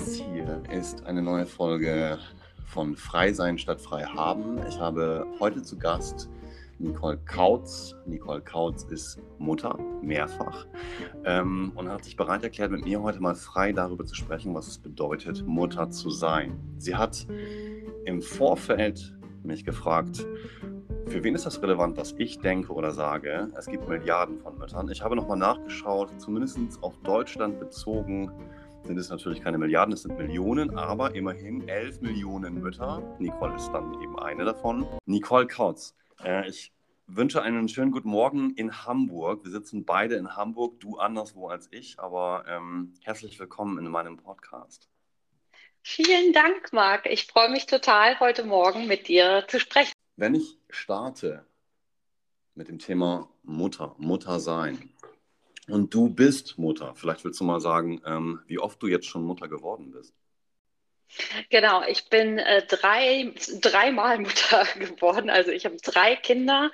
Das hier ist eine neue Folge von Frei sein statt frei haben. Ich habe heute zu Gast Nicole Kautz. Nicole Kautz ist Mutter, mehrfach, ähm, und hat sich bereit erklärt, mit mir heute mal frei darüber zu sprechen, was es bedeutet, Mutter zu sein. Sie hat im Vorfeld mich gefragt, für wen ist das relevant, was ich denke oder sage? Es gibt Milliarden von Müttern. Ich habe nochmal nachgeschaut, zumindest auf Deutschland bezogen sind es natürlich keine Milliarden, es sind Millionen, aber immerhin 11 Millionen Mütter. Nicole ist dann eben eine davon. Nicole Kautz, äh, ich wünsche einen schönen guten Morgen in Hamburg. Wir sitzen beide in Hamburg, du anderswo als ich, aber ähm, herzlich willkommen in meinem Podcast. Vielen Dank, Marc. Ich freue mich total, heute Morgen mit dir zu sprechen. Wenn ich starte mit dem Thema Mutter, Mutter sein, und du bist Mutter. Vielleicht willst du mal sagen, ähm, wie oft du jetzt schon Mutter geworden bist. Genau, ich bin äh, drei, dreimal Mutter geworden. Also ich habe drei Kinder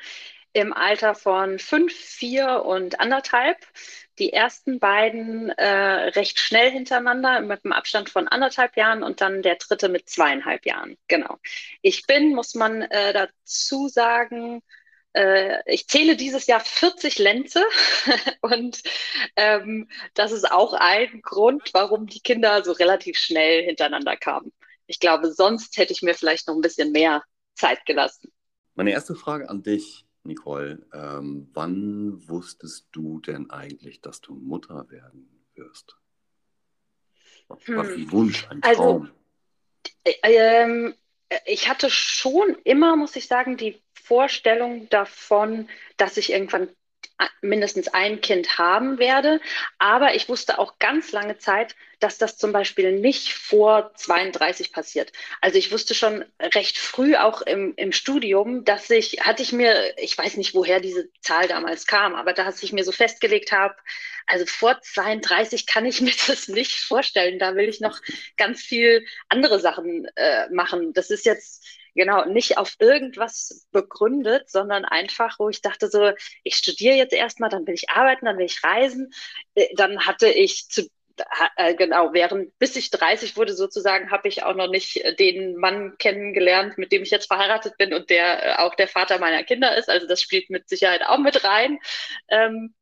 im Alter von fünf, vier und anderthalb. Die ersten beiden äh, recht schnell hintereinander mit einem Abstand von anderthalb Jahren und dann der dritte mit zweieinhalb Jahren. Genau. Ich bin, muss man äh, dazu sagen, ich zähle dieses Jahr 40 Lenze und ähm, das ist auch ein Grund, warum die Kinder so relativ schnell hintereinander kamen. Ich glaube, sonst hätte ich mir vielleicht noch ein bisschen mehr Zeit gelassen. Meine erste Frage an dich, Nicole. Ähm, wann wusstest du denn eigentlich, dass du Mutter werden wirst? Hm. Was ein Wunsch, ein also, Traum? Also, ähm, ich hatte schon immer, muss ich sagen, die Vorstellung davon, dass ich irgendwann mindestens ein Kind haben werde. Aber ich wusste auch ganz lange Zeit, dass das zum Beispiel nicht vor 32 passiert. Also ich wusste schon recht früh auch im, im Studium, dass ich, hatte ich mir, ich weiß nicht, woher diese Zahl damals kam, aber dass ich mir so festgelegt habe, also vor 32 kann ich mir das nicht vorstellen. Da will ich noch ganz viel andere Sachen äh, machen. Das ist jetzt genau nicht auf irgendwas begründet, sondern einfach, wo ich dachte so, ich studiere jetzt erstmal, dann will ich arbeiten, dann will ich reisen. Äh, dann hatte ich zu äh, genau, während bis ich 30 wurde sozusagen, habe ich auch noch nicht den Mann kennengelernt, mit dem ich jetzt verheiratet bin und der äh, auch der Vater meiner Kinder ist. Also das spielt mit Sicherheit auch mit rein, ähm,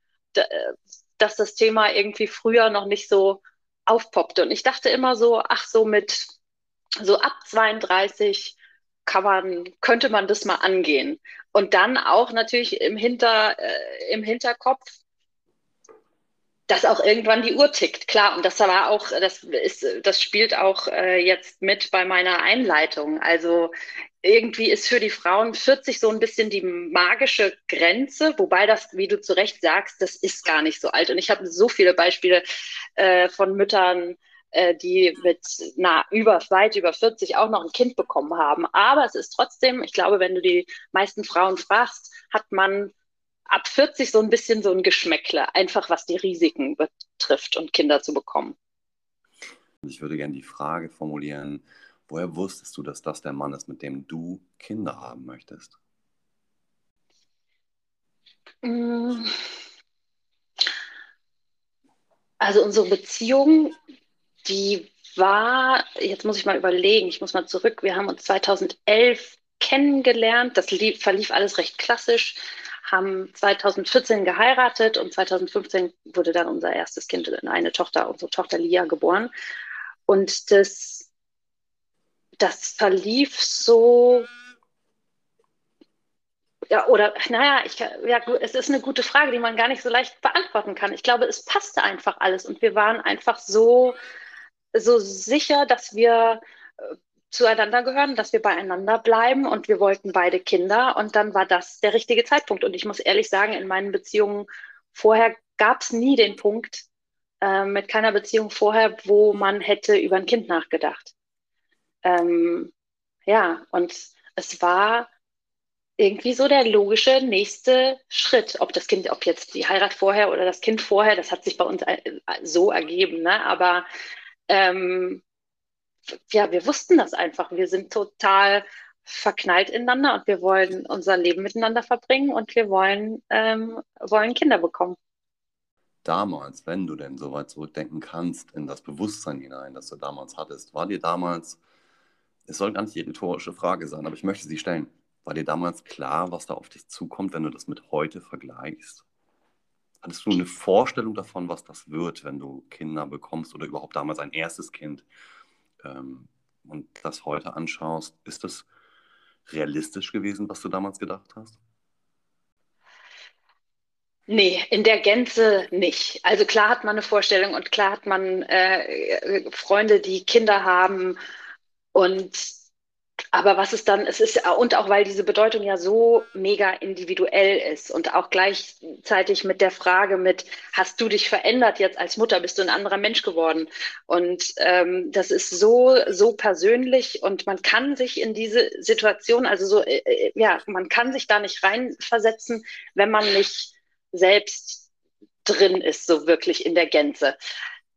dass das Thema irgendwie früher noch nicht so aufpoppte. Und ich dachte immer so, ach so mit so ab 32 kann man, könnte man das mal angehen. Und dann auch natürlich im, Hinter, äh, im Hinterkopf, dass auch irgendwann die Uhr tickt, klar. Und das war auch, das ist, das spielt auch äh, jetzt mit bei meiner Einleitung. Also irgendwie ist für die Frauen 40 so ein bisschen die magische Grenze, wobei das, wie du zu Recht sagst, das ist gar nicht so alt. Und ich habe so viele Beispiele äh, von Müttern, äh, die mit na, über, weit über 40 auch noch ein Kind bekommen haben. Aber es ist trotzdem, ich glaube, wenn du die meisten Frauen fragst, hat man ab 40 so ein bisschen so ein Geschmäckle, einfach was die Risiken betrifft und Kinder zu bekommen. Ich würde gerne die Frage formulieren, woher wusstest du, dass das der Mann ist, mit dem du Kinder haben möchtest? Mm. Also unsere Beziehung die war, jetzt muss ich mal überlegen, ich muss mal zurück, wir haben uns 2011 kennengelernt, das lief, verlief alles recht klassisch, haben 2014 geheiratet und 2015 wurde dann unser erstes Kind, eine Tochter, unsere Tochter Lia geboren. Und das, das verlief so, ja, oder, naja, ich, ja, es ist eine gute Frage, die man gar nicht so leicht beantworten kann. Ich glaube, es passte einfach alles und wir waren einfach so, so sicher, dass wir äh, zueinander gehören, dass wir beieinander bleiben und wir wollten beide Kinder und dann war das der richtige Zeitpunkt. Und ich muss ehrlich sagen, in meinen Beziehungen vorher gab es nie den Punkt, äh, mit keiner Beziehung vorher, wo man hätte über ein Kind nachgedacht. Ähm, ja, und es war irgendwie so der logische nächste Schritt. Ob das Kind, ob jetzt die Heirat vorher oder das Kind vorher, das hat sich bei uns äh, so ergeben, ne? aber ähm, ja, wir wussten das einfach. Wir sind total verknallt ineinander und wir wollen unser Leben miteinander verbringen und wir wollen, ähm, wollen Kinder bekommen. damals, wenn du denn so weit zurückdenken kannst, in das Bewusstsein hinein, das du damals hattest, war dir damals, es soll gar nicht die rhetorische Frage sein, aber ich möchte sie stellen, war dir damals klar, was da auf dich zukommt, wenn du das mit heute vergleichst? Hattest du eine Vorstellung davon, was das wird, wenn du Kinder bekommst oder überhaupt damals ein erstes Kind ähm, und das heute anschaust? Ist das realistisch gewesen, was du damals gedacht hast? Nee, in der Gänze nicht. Also klar hat man eine Vorstellung und klar hat man äh, Freunde, die Kinder haben und aber was ist dann, es ist, und auch weil diese Bedeutung ja so mega individuell ist und auch gleichzeitig mit der Frage mit, hast du dich verändert jetzt als Mutter, bist du ein anderer Mensch geworden? Und ähm, das ist so, so persönlich und man kann sich in diese Situation, also so, äh, äh ja, man kann sich da nicht reinversetzen, wenn man nicht selbst drin ist, so wirklich in der Gänze.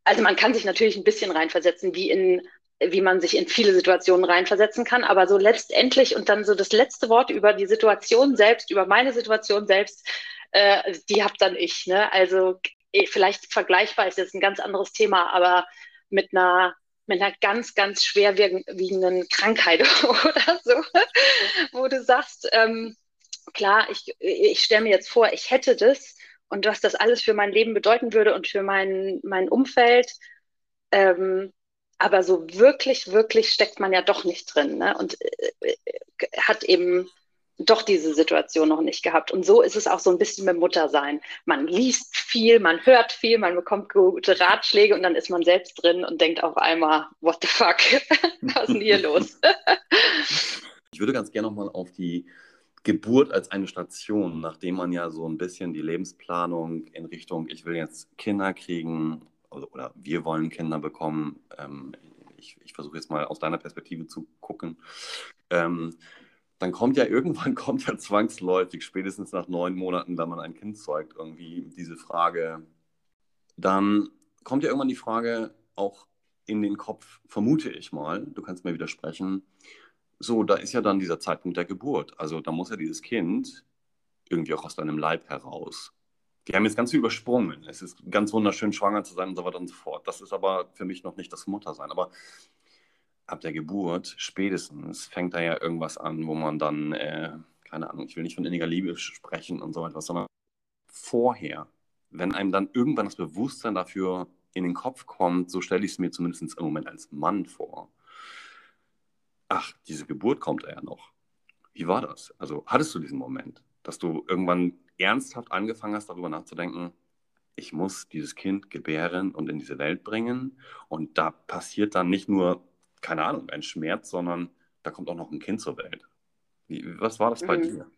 Also man kann sich natürlich ein bisschen reinversetzen, wie in wie man sich in viele Situationen reinversetzen kann, aber so letztendlich und dann so das letzte Wort über die Situation selbst, über meine Situation selbst, äh, die habe dann ich. Ne? Also eh, vielleicht vergleichbar ist jetzt ein ganz anderes Thema, aber mit einer mit einer ganz, ganz schwerwiegenden Krankheit oder so, wo du sagst, ähm, klar, ich, ich stelle mir jetzt vor, ich hätte das und was das alles für mein Leben bedeuten würde und für mein, mein Umfeld. Ähm, aber so wirklich, wirklich steckt man ja doch nicht drin ne? und äh, äh, hat eben doch diese Situation noch nicht gehabt. Und so ist es auch so ein bisschen mit Muttersein. Man liest viel, man hört viel, man bekommt gute Ratschläge und dann ist man selbst drin und denkt auf einmal, what the fuck, was ist denn hier los? ich würde ganz gerne nochmal auf die Geburt als eine Station, nachdem man ja so ein bisschen die Lebensplanung in Richtung, ich will jetzt Kinder kriegen, oder, oder wir wollen Kinder bekommen. Ähm, ich, ich versuche jetzt mal aus deiner Perspektive zu gucken. Ähm, dann kommt ja irgendwann kommt ja zwangsläufig, spätestens nach neun Monaten, wenn man ein Kind zeugt, irgendwie diese Frage. Dann kommt ja irgendwann die Frage auch in den Kopf, vermute ich mal, du kannst mir widersprechen, so, da ist ja dann dieser Zeitpunkt der Geburt. Also da muss ja dieses Kind irgendwie auch aus deinem Leib heraus. Die haben jetzt ganz viel übersprungen. Es ist ganz wunderschön, schwanger zu sein und so weiter und so fort. Das ist aber für mich noch nicht das Muttersein. Aber ab der Geburt spätestens fängt da ja irgendwas an, wo man dann, äh, keine Ahnung, ich will nicht von inniger Liebe sprechen und so etwas, sondern vorher, wenn einem dann irgendwann das Bewusstsein dafür in den Kopf kommt, so stelle ich es mir zumindest im Moment als Mann vor. Ach, diese Geburt kommt ja noch. Wie war das? Also hattest du diesen Moment, dass du irgendwann ernsthaft angefangen hast, darüber nachzudenken, ich muss dieses Kind gebären und in diese Welt bringen. Und da passiert dann nicht nur, keine Ahnung, ein Schmerz, sondern da kommt auch noch ein Kind zur Welt. Wie, was war das bei mhm. dir?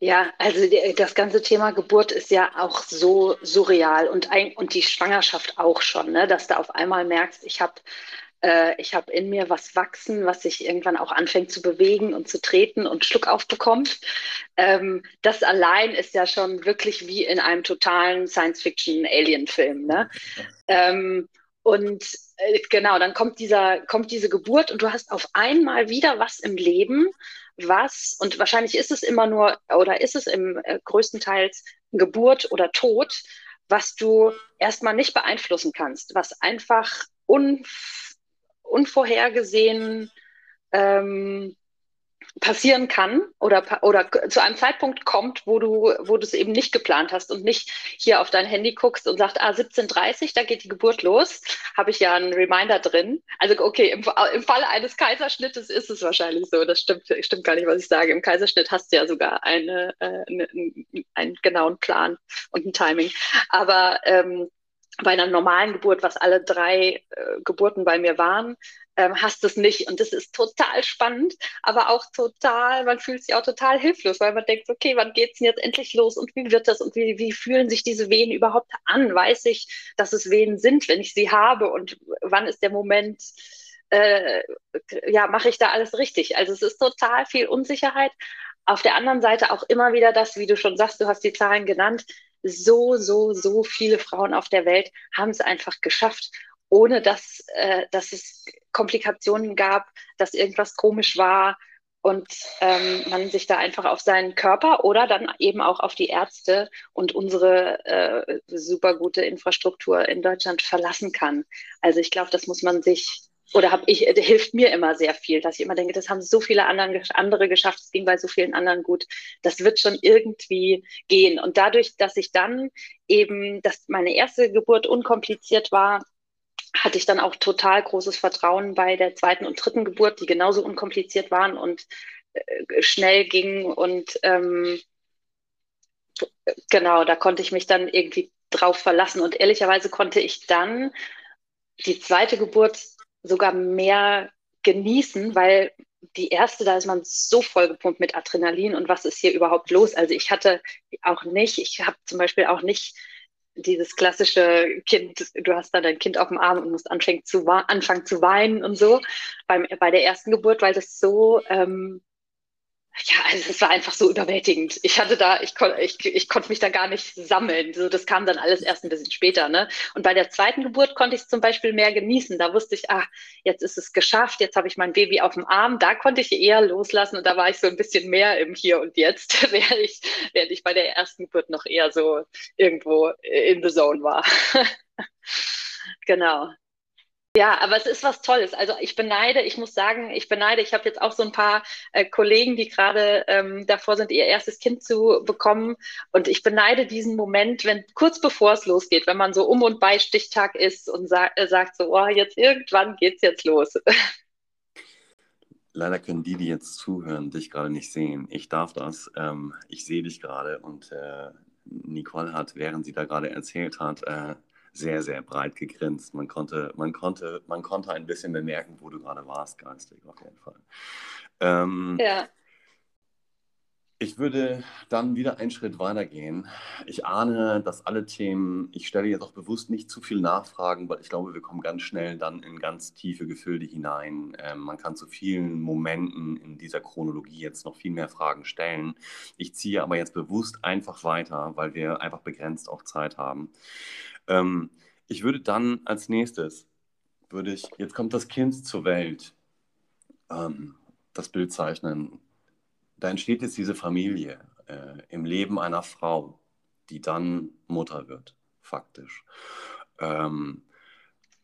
Ja, also das ganze Thema Geburt ist ja auch so surreal und, ein, und die Schwangerschaft auch schon, ne? dass du auf einmal merkst, ich habe äh, ich habe in mir was wachsen, was sich irgendwann auch anfängt zu bewegen und zu treten und Schluck aufbekommt. Ähm, das allein ist ja schon wirklich wie in einem totalen Science-Fiction-Alien-Film. Ne? Ähm, und äh, genau, dann kommt, dieser, kommt diese Geburt und du hast auf einmal wieder was im Leben, was, und wahrscheinlich ist es immer nur, oder ist es im äh, größtenteils Geburt oder Tod, was du erstmal nicht beeinflussen kannst, was einfach un unvorhergesehen ähm, passieren kann oder, oder zu einem Zeitpunkt kommt, wo du, wo du es eben nicht geplant hast und nicht hier auf dein Handy guckst und sagst, ah, 17.30 da geht die Geburt los, habe ich ja einen Reminder drin. Also okay, im, im Falle eines Kaiserschnittes ist es wahrscheinlich so, das stimmt, stimmt gar nicht, was ich sage. Im Kaiserschnitt hast du ja sogar eine, äh, eine, einen genauen Plan und ein Timing. Aber ähm, bei einer normalen Geburt, was alle drei äh, Geburten bei mir waren, ähm, hast du es nicht. Und das ist total spannend, aber auch total, man fühlt sich auch total hilflos, weil man denkt, okay, wann geht es denn jetzt endlich los und wie wird das und wie, wie fühlen sich diese Wehen überhaupt an? Weiß ich, dass es Wehen sind, wenn ich sie habe und wann ist der Moment, äh, ja, mache ich da alles richtig? Also es ist total viel Unsicherheit. Auf der anderen Seite auch immer wieder das, wie du schon sagst, du hast die Zahlen genannt, so, so, so viele Frauen auf der Welt haben es einfach geschafft, ohne dass, äh, dass es Komplikationen gab, dass irgendwas komisch war. und ähm, man sich da einfach auf seinen Körper oder dann eben auch auf die Ärzte und unsere äh, super gute Infrastruktur in Deutschland verlassen kann. Also ich glaube, das muss man sich oder habe ich, äh, hilft mir immer sehr viel, dass ich immer denke, das haben so viele anderen, andere geschafft, es ging bei so vielen anderen gut. Das wird schon irgendwie gehen. Und dadurch, dass ich dann eben, dass meine erste Geburt unkompliziert war, hatte ich dann auch total großes Vertrauen bei der zweiten und dritten Geburt, die genauso unkompliziert waren und äh, schnell gingen. Und ähm, genau, da konnte ich mich dann irgendwie drauf verlassen. Und ehrlicherweise konnte ich dann die zweite Geburt sogar mehr genießen, weil die erste, da ist man so vollgepumpt mit Adrenalin und was ist hier überhaupt los? Also ich hatte auch nicht, ich habe zum Beispiel auch nicht dieses klassische Kind, du hast da dein Kind auf dem Arm und musst anfangen zu, anfangen zu weinen und so beim, bei der ersten Geburt, weil das so ähm, ja, also es war einfach so überwältigend. Ich hatte da, ich, kon, ich, ich konnte mich da gar nicht sammeln. So, das kam dann alles erst ein bisschen später. Ne? Und bei der zweiten Geburt konnte ich es zum Beispiel mehr genießen. Da wusste ich, ah, jetzt ist es geschafft, jetzt habe ich mein Baby auf dem Arm. Da konnte ich eher loslassen und da war ich so ein bisschen mehr im Hier und Jetzt, während ich, während ich bei der ersten Geburt noch eher so irgendwo in the zone war. genau. Ja, aber es ist was Tolles. Also ich beneide, ich muss sagen, ich beneide, ich habe jetzt auch so ein paar äh, Kollegen, die gerade ähm, davor sind, ihr erstes Kind zu bekommen. Und ich beneide diesen Moment, wenn kurz bevor es losgeht, wenn man so um und bei Stichtag ist und sa äh, sagt so, oh, jetzt irgendwann geht's jetzt los. Leider können die, die jetzt zuhören, dich gerade nicht sehen. Ich darf das. Ähm, ich sehe dich gerade und äh, Nicole hat, während sie da gerade erzählt hat, äh, sehr, sehr breit gegrinst. Man konnte, man konnte, man konnte ein bisschen bemerken, wo du gerade warst, geistig auf jeden Fall. Ähm, ja. Ich würde dann wieder einen Schritt weitergehen. Ich ahne, dass alle Themen, ich stelle jetzt auch bewusst nicht zu viel Nachfragen, weil ich glaube, wir kommen ganz schnell dann in ganz tiefe Gefilde hinein. Ähm, man kann zu vielen Momenten in dieser Chronologie jetzt noch viel mehr Fragen stellen. Ich ziehe aber jetzt bewusst einfach weiter, weil wir einfach begrenzt auch Zeit haben. Ähm, ich würde dann als nächstes, würde ich, jetzt kommt das Kind zur Welt, ähm, das Bild zeichnen. Da entsteht jetzt diese Familie äh, im Leben einer Frau, die dann Mutter wird, faktisch. Ähm,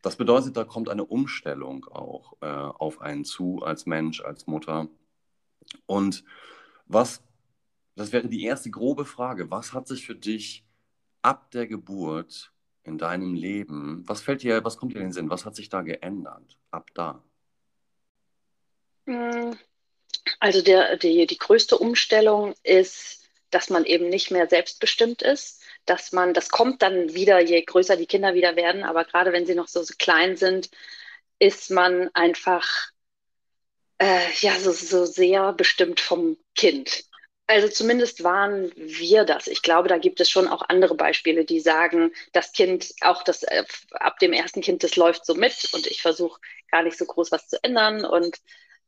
das bedeutet, da kommt eine Umstellung auch äh, auf einen zu als Mensch, als Mutter. Und was, das wäre die erste grobe Frage, was hat sich für dich ab der Geburt in deinem Leben, was fällt dir, was kommt dir in den Sinn? Was hat sich da geändert ab da? Mm, also der, die, die größte Umstellung ist, dass man eben nicht mehr selbstbestimmt ist, dass man, das kommt dann wieder, je größer die Kinder wieder werden, aber gerade wenn sie noch so, so klein sind, ist man einfach äh, ja so, so sehr bestimmt vom Kind. Also zumindest waren wir das. Ich glaube, da gibt es schon auch andere Beispiele, die sagen, das Kind, auch das äh, ab dem ersten Kind, das läuft so mit und ich versuche gar nicht so groß was zu ändern und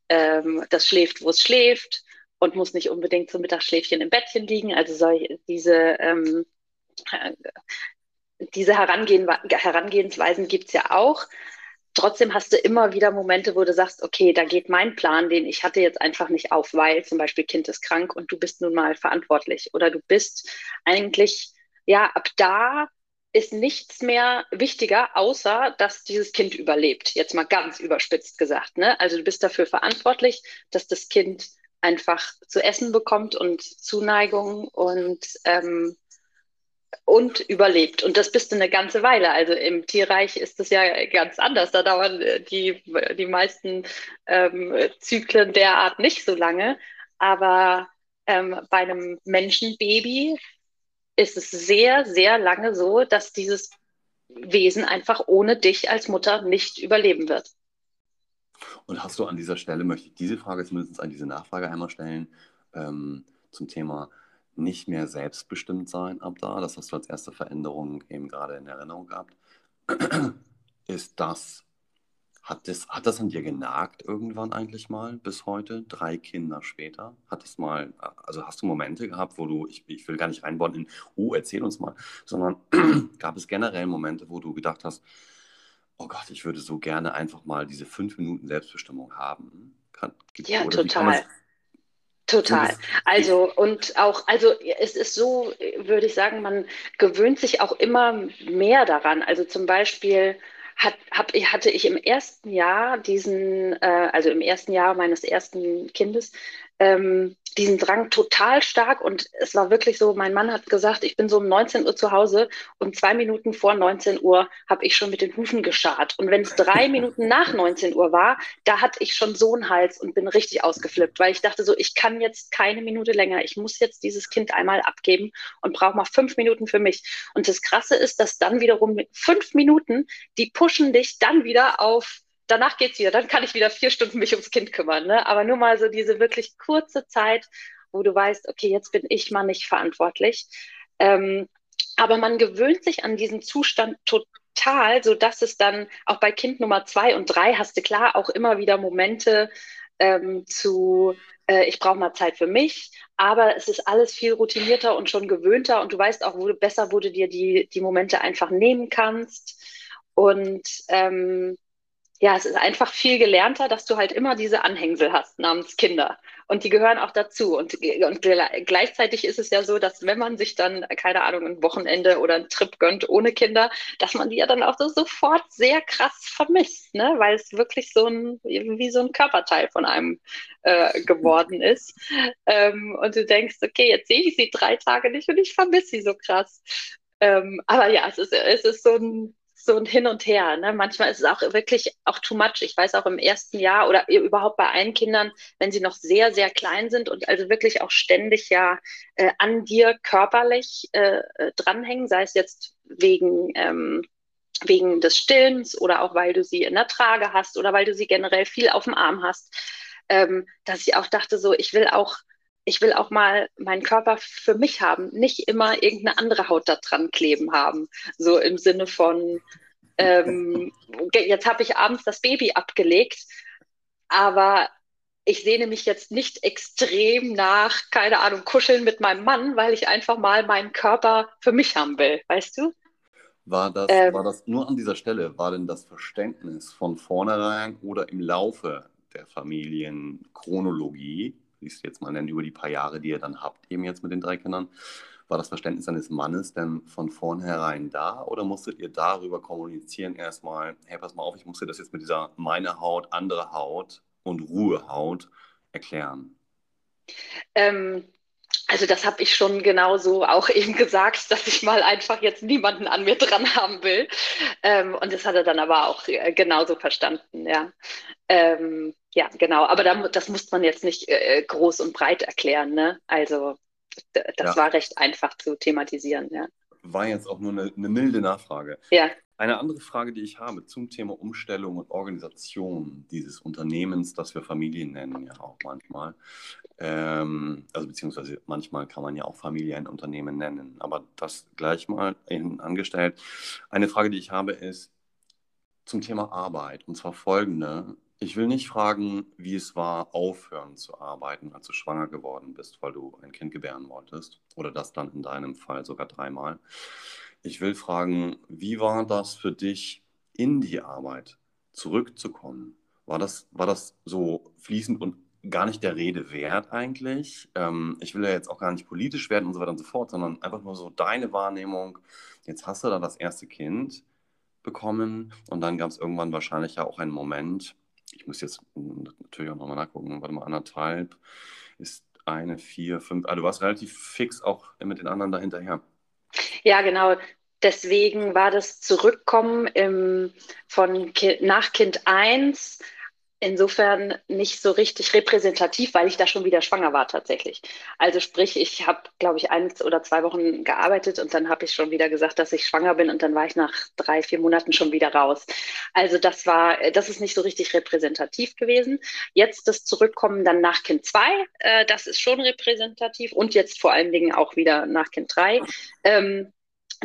ähm, das schläft, wo es schläft und muss nicht unbedingt zum Mittagsschläfchen im Bettchen liegen. Also solche, diese, ähm, äh, diese Herangehen, Herangehensweisen gibt es ja auch trotzdem hast du immer wieder Momente, wo du sagst, okay, da geht mein Plan, den ich hatte, jetzt einfach nicht auf, weil zum Beispiel Kind ist krank und du bist nun mal verantwortlich. Oder du bist eigentlich, ja, ab da ist nichts mehr wichtiger, außer dass dieses Kind überlebt. Jetzt mal ganz überspitzt gesagt. Ne? Also du bist dafür verantwortlich, dass das Kind einfach zu essen bekommt und Zuneigung und ähm, und überlebt. Und das bist du eine ganze Weile. Also im Tierreich ist das ja ganz anders. Da dauern äh, die, die meisten ähm, Zyklen derart nicht so lange. Aber ähm, bei einem Menschenbaby ist es sehr, sehr lange so, dass dieses Wesen einfach ohne dich als Mutter nicht überleben wird. Und hast du an dieser Stelle, möchte ich diese Frage zumindest an diese Nachfrage einmal stellen, ähm, zum Thema nicht mehr selbstbestimmt sein ab da, das hast du als erste Veränderung eben gerade in Erinnerung gehabt, ist das, hat das, hat das an dir genagt irgendwann eigentlich mal bis heute, drei Kinder später? Hat das mal, also hast du Momente gehabt, wo du, ich, ich will gar nicht reinbauen in, oh, erzähl uns mal, sondern gab es generell Momente, wo du gedacht hast, oh Gott, ich würde so gerne einfach mal diese fünf Minuten Selbstbestimmung haben? Kann, ja, total. Total. Also und auch, also es ist so, würde ich sagen, man gewöhnt sich auch immer mehr daran. Also zum Beispiel hat, hab, hatte ich im ersten Jahr diesen, äh, also im ersten Jahr meines ersten Kindes, ähm, diesen Drang total stark und es war wirklich so, mein Mann hat gesagt, ich bin so um 19 Uhr zu Hause und zwei Minuten vor 19 Uhr habe ich schon mit den Hufen geschart. Und wenn es drei Minuten nach 19 Uhr war, da hatte ich schon so einen Hals und bin richtig ausgeflippt, weil ich dachte so, ich kann jetzt keine Minute länger, ich muss jetzt dieses Kind einmal abgeben und brauche mal fünf Minuten für mich. Und das Krasse ist, dass dann wiederum fünf Minuten, die pushen dich dann wieder auf danach geht's wieder. Dann kann ich wieder vier Stunden mich ums Kind kümmern. Ne? Aber nur mal so diese wirklich kurze Zeit, wo du weißt, okay, jetzt bin ich mal nicht verantwortlich. Ähm, aber man gewöhnt sich an diesen Zustand total, so dass es dann auch bei Kind Nummer zwei und drei hast du klar auch immer wieder Momente ähm, zu, äh, ich brauche mal Zeit für mich, aber es ist alles viel routinierter und schon gewöhnter und du weißt auch, wo du besser, wo du dir die, die Momente einfach nehmen kannst. Und ähm, ja, es ist einfach viel gelernter, dass du halt immer diese Anhängsel hast namens Kinder. Und die gehören auch dazu. Und, und gleichzeitig ist es ja so, dass wenn man sich dann, keine Ahnung, ein Wochenende oder einen Trip gönnt ohne Kinder, dass man die ja dann auch so sofort sehr krass vermisst, ne? weil es wirklich so ein, wie so ein Körperteil von einem äh, geworden ist. Ähm, und du denkst, okay, jetzt sehe ich sie drei Tage nicht und ich vermisse sie so krass. Ähm, aber ja, es ist, es ist so ein, so ein Hin und Her. Ne? Manchmal ist es auch wirklich auch too much. Ich weiß auch im ersten Jahr oder überhaupt bei allen Kindern, wenn sie noch sehr, sehr klein sind und also wirklich auch ständig ja äh, an dir körperlich äh, äh dranhängen, sei es jetzt wegen, ähm, wegen des Stillens oder auch weil du sie in der Trage hast oder weil du sie generell viel auf dem Arm hast, ähm, dass ich auch dachte, so, ich will auch ich will auch mal meinen Körper für mich haben, nicht immer irgendeine andere Haut da dran kleben haben. So im Sinne von, ähm, jetzt habe ich abends das Baby abgelegt, aber ich sehne mich jetzt nicht extrem nach, keine Ahnung, kuscheln mit meinem Mann, weil ich einfach mal meinen Körper für mich haben will, weißt du? War das, ähm, war das nur an dieser Stelle, war denn das Verständnis von vornherein oder im Laufe der Familienchronologie ich es jetzt mal nennen, über die paar Jahre, die ihr dann habt, eben jetzt mit den drei Kindern, war das Verständnis eines Mannes denn von vornherein da oder musstet ihr darüber kommunizieren erstmal, hey, pass mal auf, ich muss dir das jetzt mit dieser meine Haut, andere Haut und Ruhehaut erklären? Ähm, also das habe ich schon genauso auch eben gesagt, dass ich mal einfach jetzt niemanden an mir dran haben will. Ähm, und das hat er dann aber auch äh, genauso verstanden, ja. Ähm, ja, genau. Aber da, das muss man jetzt nicht äh, groß und breit erklären. Ne? Also das ja. war recht einfach zu thematisieren. Ja. War jetzt auch nur eine, eine milde Nachfrage. Ja. Eine andere Frage, die ich habe zum Thema Umstellung und Organisation dieses Unternehmens, das wir Familien nennen, ja auch manchmal. Ähm, also beziehungsweise manchmal kann man ja auch Familienunternehmen nennen, aber das gleich mal angestellt. Eine Frage, die ich habe, ist zum Thema Arbeit und zwar folgende. Ich will nicht fragen, wie es war, aufhören zu arbeiten, als du schwanger geworden bist, weil du ein Kind gebären wolltest. Oder das dann in deinem Fall sogar dreimal. Ich will fragen, wie war das für dich, in die Arbeit zurückzukommen? War das, war das so fließend und gar nicht der Rede wert eigentlich? Ähm, ich will ja jetzt auch gar nicht politisch werden und so weiter und so fort, sondern einfach nur so deine Wahrnehmung. Jetzt hast du da das erste Kind bekommen und dann gab es irgendwann wahrscheinlich ja auch einen Moment, ich muss jetzt natürlich auch nochmal nachgucken, warte mal, anderthalb ist eine, vier, fünf, also du warst relativ fix auch mit den anderen dahinterher. Ja, genau. Deswegen war das Zurückkommen im, von nach Kind 1 insofern nicht so richtig repräsentativ, weil ich da schon wieder schwanger war tatsächlich. Also sprich, ich habe, glaube ich, eins oder zwei Wochen gearbeitet und dann habe ich schon wieder gesagt, dass ich schwanger bin und dann war ich nach drei, vier Monaten schon wieder raus. Also das war, das ist nicht so richtig repräsentativ gewesen. Jetzt das Zurückkommen dann nach Kind 2, äh, das ist schon repräsentativ und jetzt vor allen Dingen auch wieder nach Kind 3. Ähm,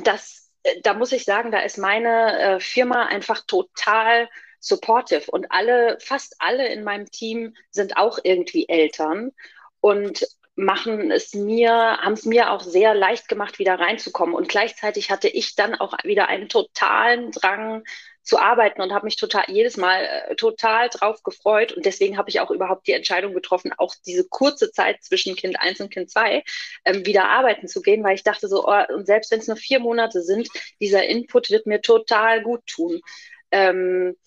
das, äh, da muss ich sagen, da ist meine äh, Firma einfach total supportive und alle, fast alle in meinem Team sind auch irgendwie Eltern. Und machen es mir, haben es mir auch sehr leicht gemacht, wieder reinzukommen. Und gleichzeitig hatte ich dann auch wieder einen totalen Drang zu arbeiten und habe mich total jedes Mal äh, total drauf gefreut. Und deswegen habe ich auch überhaupt die Entscheidung getroffen, auch diese kurze Zeit zwischen Kind 1 und Kind 2 ähm, wieder arbeiten zu gehen, weil ich dachte so, oh, und selbst wenn es nur vier Monate sind, dieser Input wird mir total gut tun. Ähm,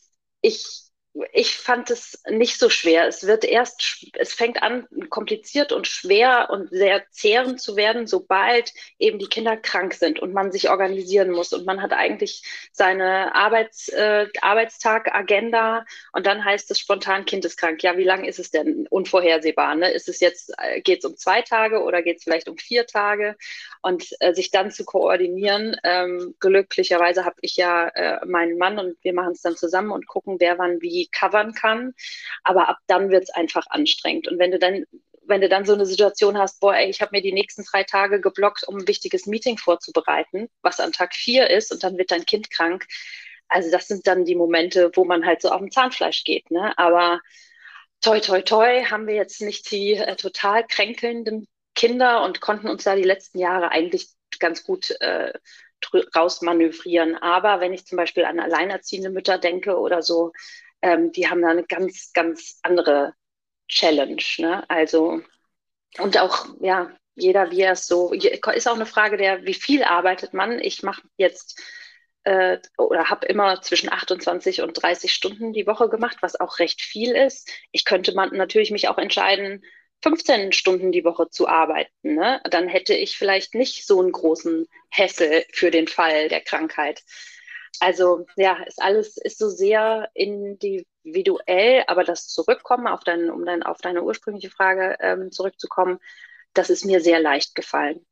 ich ich fand es nicht so schwer. Es wird erst, es fängt an, kompliziert und schwer und sehr zehrend zu werden, sobald eben die Kinder krank sind und man sich organisieren muss. Und man hat eigentlich seine Arbeits, äh, Arbeitstag-Agenda und dann heißt es spontan, Kind ist krank. Ja, wie lange ist es denn unvorhersehbar? Ne? Ist es jetzt, äh, geht es um zwei Tage oder geht es vielleicht um vier Tage? Und äh, sich dann zu koordinieren, ähm, glücklicherweise habe ich ja äh, meinen Mann und wir machen es dann zusammen und gucken, wer wann wie covern kann. Aber ab dann wird es einfach anstrengend. Und wenn du dann wenn du dann so eine Situation hast, boah, ey, ich habe mir die nächsten drei Tage geblockt, um ein wichtiges Meeting vorzubereiten, was an Tag vier ist, und dann wird dein Kind krank. Also das sind dann die Momente, wo man halt so auf dem Zahnfleisch geht. Ne? Aber toi, toi, toi, haben wir jetzt nicht die äh, total kränkelnden Kinder und konnten uns da die letzten Jahre eigentlich ganz gut äh, rausmanövrieren. Aber wenn ich zum Beispiel an alleinerziehende Mütter denke oder so, ähm, die haben da eine ganz, ganz andere Challenge. Ne? Also, und auch, ja, jeder, wie er es so, ist auch eine Frage der, wie viel arbeitet man? Ich mache jetzt äh, oder habe immer zwischen 28 und 30 Stunden die Woche gemacht, was auch recht viel ist. Ich könnte man natürlich mich auch entscheiden, 15 Stunden die Woche zu arbeiten. Ne? Dann hätte ich vielleicht nicht so einen großen Hessel für den Fall der Krankheit. Also ja, ist alles ist so sehr individuell, aber das Zurückkommen auf dein, um dann auf deine ursprüngliche Frage ähm, zurückzukommen, das ist mir sehr leicht gefallen.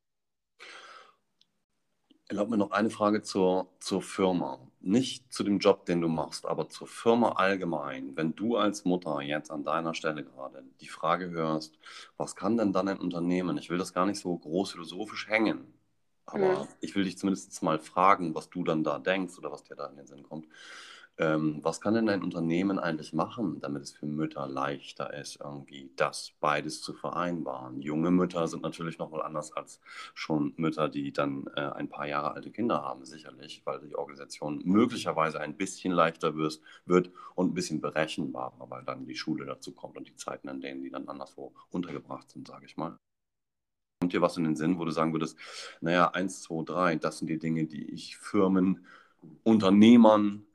Erlaub mir noch eine Frage zur, zur Firma. Nicht zu dem Job, den du machst, aber zur Firma allgemein. Wenn du als Mutter jetzt an deiner Stelle gerade die Frage hörst, was kann denn dann ein Unternehmen? Ich will das gar nicht so groß philosophisch hängen, aber mhm. ich will dich zumindest mal fragen, was du dann da denkst oder was dir da in den Sinn kommt. Ähm, was kann denn ein Unternehmen eigentlich machen, damit es für Mütter leichter ist, irgendwie das beides zu vereinbaren? Junge Mütter sind natürlich noch mal anders als schon Mütter, die dann äh, ein paar Jahre alte Kinder haben, sicherlich, weil die Organisation möglicherweise ein bisschen leichter wird, wird und ein bisschen berechenbarer, weil dann die Schule dazu kommt und die Zeiten, an denen die dann anderswo untergebracht sind, sage ich mal. Kommt dir was in den Sinn, wo du sagen würdest, naja, eins, zwei, drei, das sind die Dinge, die ich Firmen, Unternehmern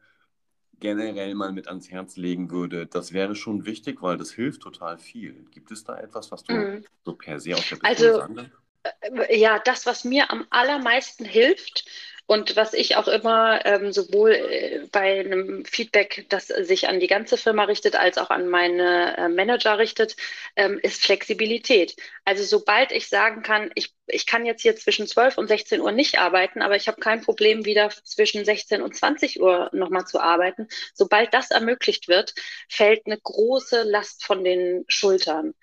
generell mal mit ans Herz legen würde, das wäre schon wichtig, weil das hilft total viel. Gibt es da etwas, was du mhm. so per se aus der Beziehung also, sagen kannst? Äh, ja, das, was mir am allermeisten hilft, und was ich auch immer ähm, sowohl äh, bei einem Feedback, das sich an die ganze Firma richtet, als auch an meine äh, Manager richtet, ähm, ist Flexibilität. Also sobald ich sagen kann, ich, ich kann jetzt hier zwischen 12 und 16 Uhr nicht arbeiten, aber ich habe kein Problem, wieder zwischen 16 und 20 Uhr nochmal zu arbeiten, sobald das ermöglicht wird, fällt eine große Last von den Schultern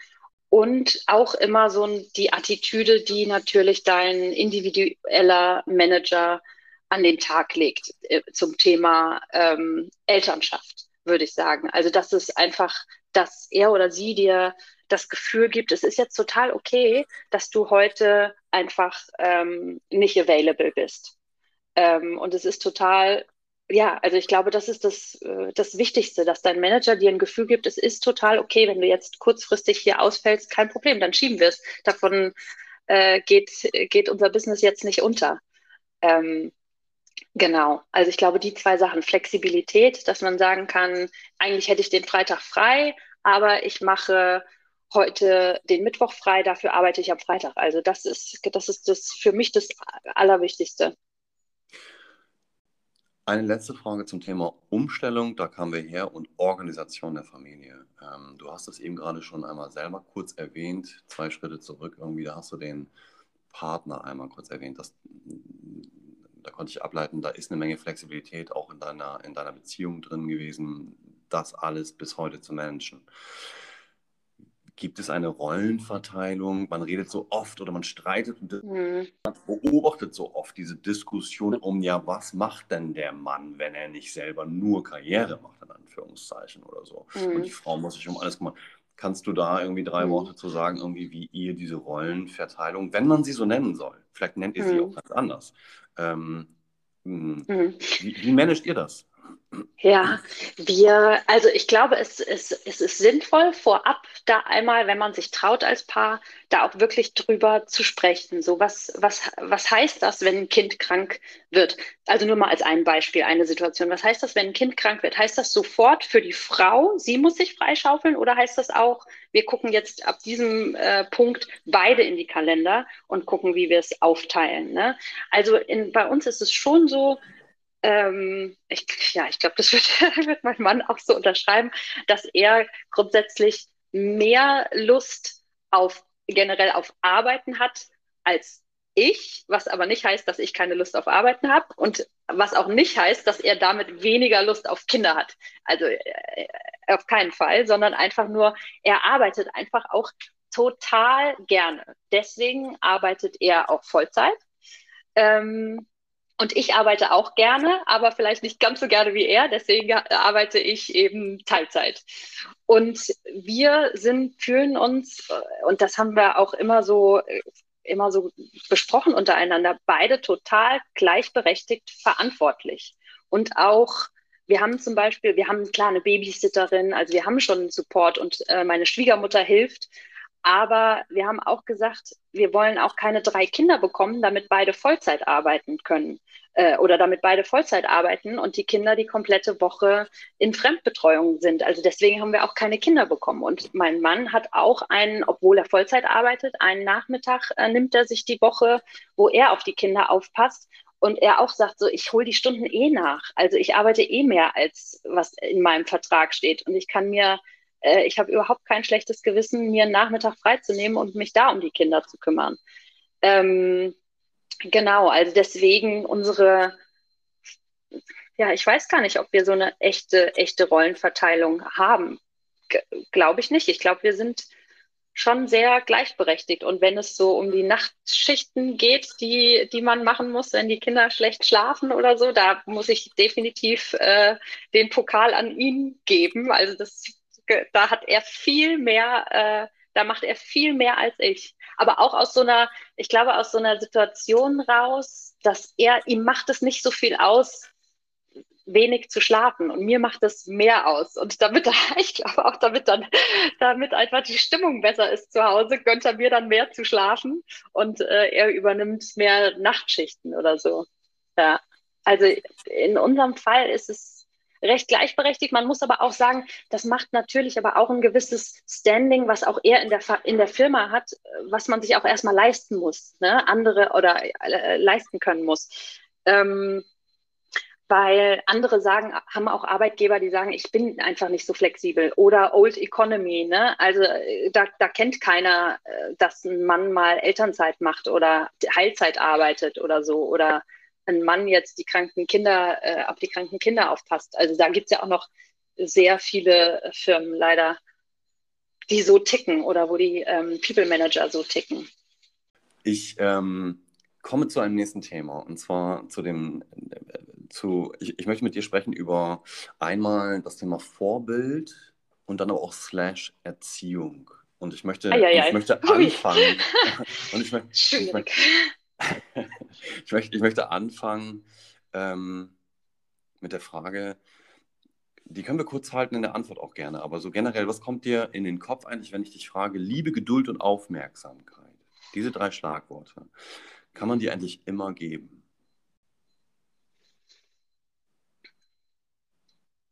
und auch immer so die Attitüde, die natürlich dein individueller Manager an den Tag legt äh, zum Thema ähm, Elternschaft, würde ich sagen. Also das ist einfach, dass er oder sie dir das Gefühl gibt, es ist jetzt total okay, dass du heute einfach ähm, nicht available bist. Ähm, und es ist total ja, also ich glaube, das ist das, äh, das Wichtigste, dass dein Manager dir ein Gefühl gibt, es ist total okay, wenn du jetzt kurzfristig hier ausfällst, kein Problem, dann schieben wir es. Davon äh, geht, geht unser Business jetzt nicht unter. Ähm, genau, also ich glaube, die zwei Sachen, Flexibilität, dass man sagen kann, eigentlich hätte ich den Freitag frei, aber ich mache heute den Mittwoch frei, dafür arbeite ich am Freitag. Also das ist, das ist das für mich das Allerwichtigste. Eine letzte Frage zum Thema Umstellung, da kamen wir her, und Organisation der Familie. Ähm, du hast es eben gerade schon einmal selber kurz erwähnt, zwei Schritte zurück, irgendwie, da hast du den Partner einmal kurz erwähnt. Das, da konnte ich ableiten, da ist eine Menge Flexibilität auch in deiner, in deiner Beziehung drin gewesen, das alles bis heute zu managen. Gibt es eine Rollenverteilung? Man redet so oft oder man streitet und mhm. man beobachtet so oft diese Diskussion um, ja, was macht denn der Mann, wenn er nicht selber nur Karriere macht, in Anführungszeichen oder so. Mhm. Und die Frau muss sich um alles kümmern. Kannst du da irgendwie drei mhm. Worte zu sagen, irgendwie wie ihr diese Rollenverteilung, wenn man sie so nennen soll, vielleicht nennt ihr sie mhm. auch ganz anders. Ähm, hm, mhm. wie, wie managt ihr das? Ja, wir, also ich glaube, es, es, es ist sinnvoll, vorab da einmal, wenn man sich traut als Paar, da auch wirklich drüber zu sprechen. So, was, was, was heißt das, wenn ein Kind krank wird? Also nur mal als ein Beispiel, eine Situation. Was heißt das, wenn ein Kind krank wird? Heißt das sofort für die Frau, sie muss sich freischaufeln oder heißt das auch, wir gucken jetzt ab diesem äh, Punkt beide in die Kalender und gucken, wie wir es aufteilen? Ne? Also in, bei uns ist es schon so, ähm, ich, ja, ich glaube, das wird, wird mein Mann auch so unterschreiben, dass er grundsätzlich mehr Lust auf generell auf Arbeiten hat als ich, was aber nicht heißt, dass ich keine Lust auf Arbeiten habe und was auch nicht heißt, dass er damit weniger Lust auf Kinder hat. Also äh, auf keinen Fall, sondern einfach nur, er arbeitet einfach auch total gerne. Deswegen arbeitet er auch Vollzeit. Ähm, und ich arbeite auch gerne, aber vielleicht nicht ganz so gerne wie er. Deswegen arbeite ich eben Teilzeit. Und wir sind, fühlen uns, und das haben wir auch immer so, immer so besprochen untereinander, beide total gleichberechtigt verantwortlich. Und auch, wir haben zum Beispiel, wir haben klar eine Babysitterin, also wir haben schon einen Support und äh, meine Schwiegermutter hilft. Aber wir haben auch gesagt, wir wollen auch keine drei Kinder bekommen, damit beide Vollzeit arbeiten können äh, oder damit beide Vollzeit arbeiten und die Kinder die komplette Woche in Fremdbetreuung sind. Also deswegen haben wir auch keine Kinder bekommen. Und mein Mann hat auch einen, obwohl er Vollzeit arbeitet, einen Nachmittag äh, nimmt er sich die Woche, wo er auf die Kinder aufpasst. Und er auch sagt so, ich hole die Stunden eh nach. Also ich arbeite eh mehr als was in meinem Vertrag steht. Und ich kann mir äh, ich habe überhaupt kein schlechtes Gewissen, mir einen Nachmittag freizunehmen und mich da um die Kinder zu kümmern. Ähm, genau, also deswegen unsere, ja, ich weiß gar nicht, ob wir so eine echte, echte Rollenverteilung haben. Glaube ich nicht. Ich glaube, wir sind schon sehr gleichberechtigt. Und wenn es so um die Nachtschichten geht, die, die man machen muss, wenn die Kinder schlecht schlafen oder so, da muss ich definitiv äh, den Pokal an ihn geben. Also das da hat er viel mehr, äh, da macht er viel mehr als ich. Aber auch aus so einer, ich glaube, aus so einer Situation raus, dass er, ihm macht es nicht so viel aus, wenig zu schlafen. Und mir macht es mehr aus. Und damit, ich glaube auch, damit dann, damit einfach die Stimmung besser ist zu Hause, gönnt er mir dann mehr zu schlafen und äh, er übernimmt mehr Nachtschichten oder so. Ja. Also in unserem Fall ist es recht gleichberechtigt. Man muss aber auch sagen, das macht natürlich aber auch ein gewisses Standing, was auch er in der, in der Firma hat, was man sich auch erstmal leisten muss, ne? andere oder äh, leisten können muss. Ähm, weil andere sagen, haben auch Arbeitgeber, die sagen, ich bin einfach nicht so flexibel oder Old Economy, ne? Also äh, da, da kennt keiner, äh, dass ein Mann mal Elternzeit macht oder Heilzeit arbeitet oder so oder ein Mann jetzt die kranken Kinder, äh, auf die kranken Kinder aufpasst. Also da gibt es ja auch noch sehr viele Firmen leider, die so ticken oder wo die ähm, People Manager so ticken. Ich ähm, komme zu einem nächsten Thema und zwar zu dem, äh, zu, ich, ich möchte mit dir sprechen über einmal das Thema Vorbild und dann aber auch Slash Erziehung. Und ich möchte, ich möchte anfangen. und ich, ich, möchte, ich, möchte, ich möchte anfangen ähm, mit der Frage, die können wir kurz halten in der Antwort auch gerne, aber so generell, was kommt dir in den Kopf eigentlich, wenn ich dich frage, Liebe, Geduld und Aufmerksamkeit? Diese drei Schlagworte, kann man die eigentlich immer geben?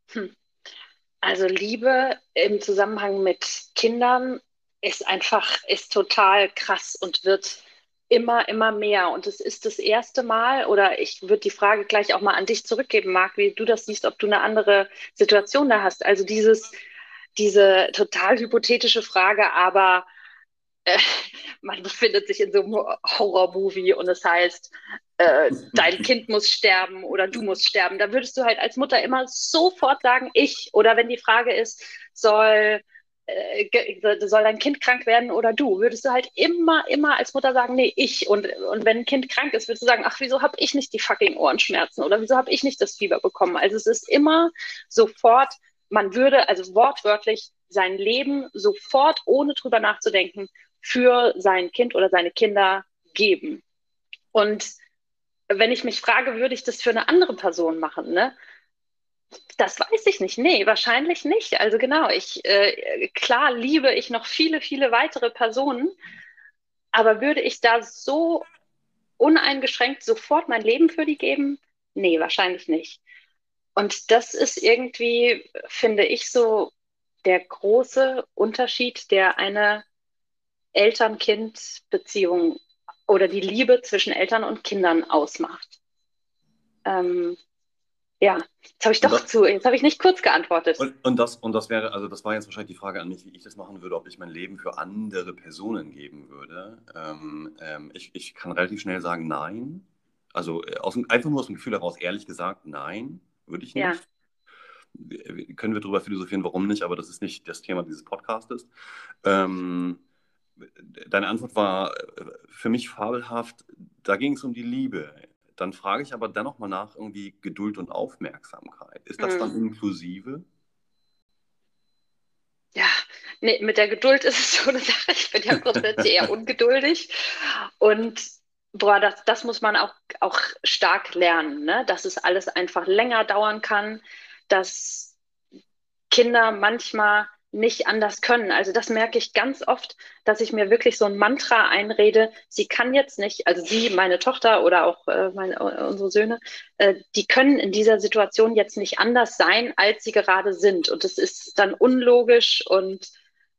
Hm. Also Liebe im Zusammenhang mit Kindern ist einfach, ist total krass und wird immer, immer mehr. Und es ist das erste Mal, oder ich würde die Frage gleich auch mal an dich zurückgeben, Marc, wie du das siehst, ob du eine andere Situation da hast. Also dieses, diese total hypothetische Frage, aber äh, man befindet sich in so einem Horror-Movie und es heißt, äh, dein Kind muss sterben oder du musst sterben. Da würdest du halt als Mutter immer sofort sagen, ich. Oder wenn die Frage ist, soll soll dein Kind krank werden oder du, würdest du halt immer, immer als Mutter sagen, nee, ich. Und, und wenn ein Kind krank ist, würdest du sagen, ach, wieso habe ich nicht die fucking Ohrenschmerzen oder wieso habe ich nicht das Fieber bekommen? Also es ist immer sofort, man würde, also wortwörtlich, sein Leben sofort, ohne drüber nachzudenken, für sein Kind oder seine Kinder geben. Und wenn ich mich frage, würde ich das für eine andere Person machen, ne? Das weiß ich nicht. Nee, wahrscheinlich nicht. Also genau, ich äh, klar liebe ich noch viele, viele weitere Personen, aber würde ich da so uneingeschränkt sofort mein Leben für die geben? Nee, wahrscheinlich nicht. Und das ist irgendwie, finde ich, so der große Unterschied, der eine Eltern-Kind-Beziehung oder die Liebe zwischen Eltern und Kindern ausmacht. Ähm, ja, jetzt habe ich doch das, zu, jetzt habe ich nicht kurz geantwortet. Und, und, das, und das wäre, also das war jetzt wahrscheinlich die Frage an mich, wie ich das machen würde, ob ich mein Leben für andere Personen geben würde. Ähm, ähm, ich, ich kann relativ schnell sagen, nein. Also äh, aus, einfach nur aus dem Gefühl heraus, ehrlich gesagt, nein, würde ich nicht. Ja. Können wir darüber philosophieren, warum nicht, aber das ist nicht das Thema dieses Podcastes. Ähm, deine Antwort war äh, für mich fabelhaft, da ging es um die Liebe. Dann frage ich aber dennoch mal nach irgendwie Geduld und Aufmerksamkeit. Ist das mhm. dann inklusive? Ja, nee, mit der Geduld ist es so eine Sache. Ich bin ja grundsätzlich eher ungeduldig. Und boah, das, das muss man auch, auch stark lernen, ne? dass es alles einfach länger dauern kann, dass Kinder manchmal nicht anders können. Also das merke ich ganz oft, dass ich mir wirklich so ein Mantra einrede, sie kann jetzt nicht, also sie, meine Tochter oder auch äh, meine, äh, unsere Söhne, äh, die können in dieser Situation jetzt nicht anders sein, als sie gerade sind. Und es ist dann unlogisch und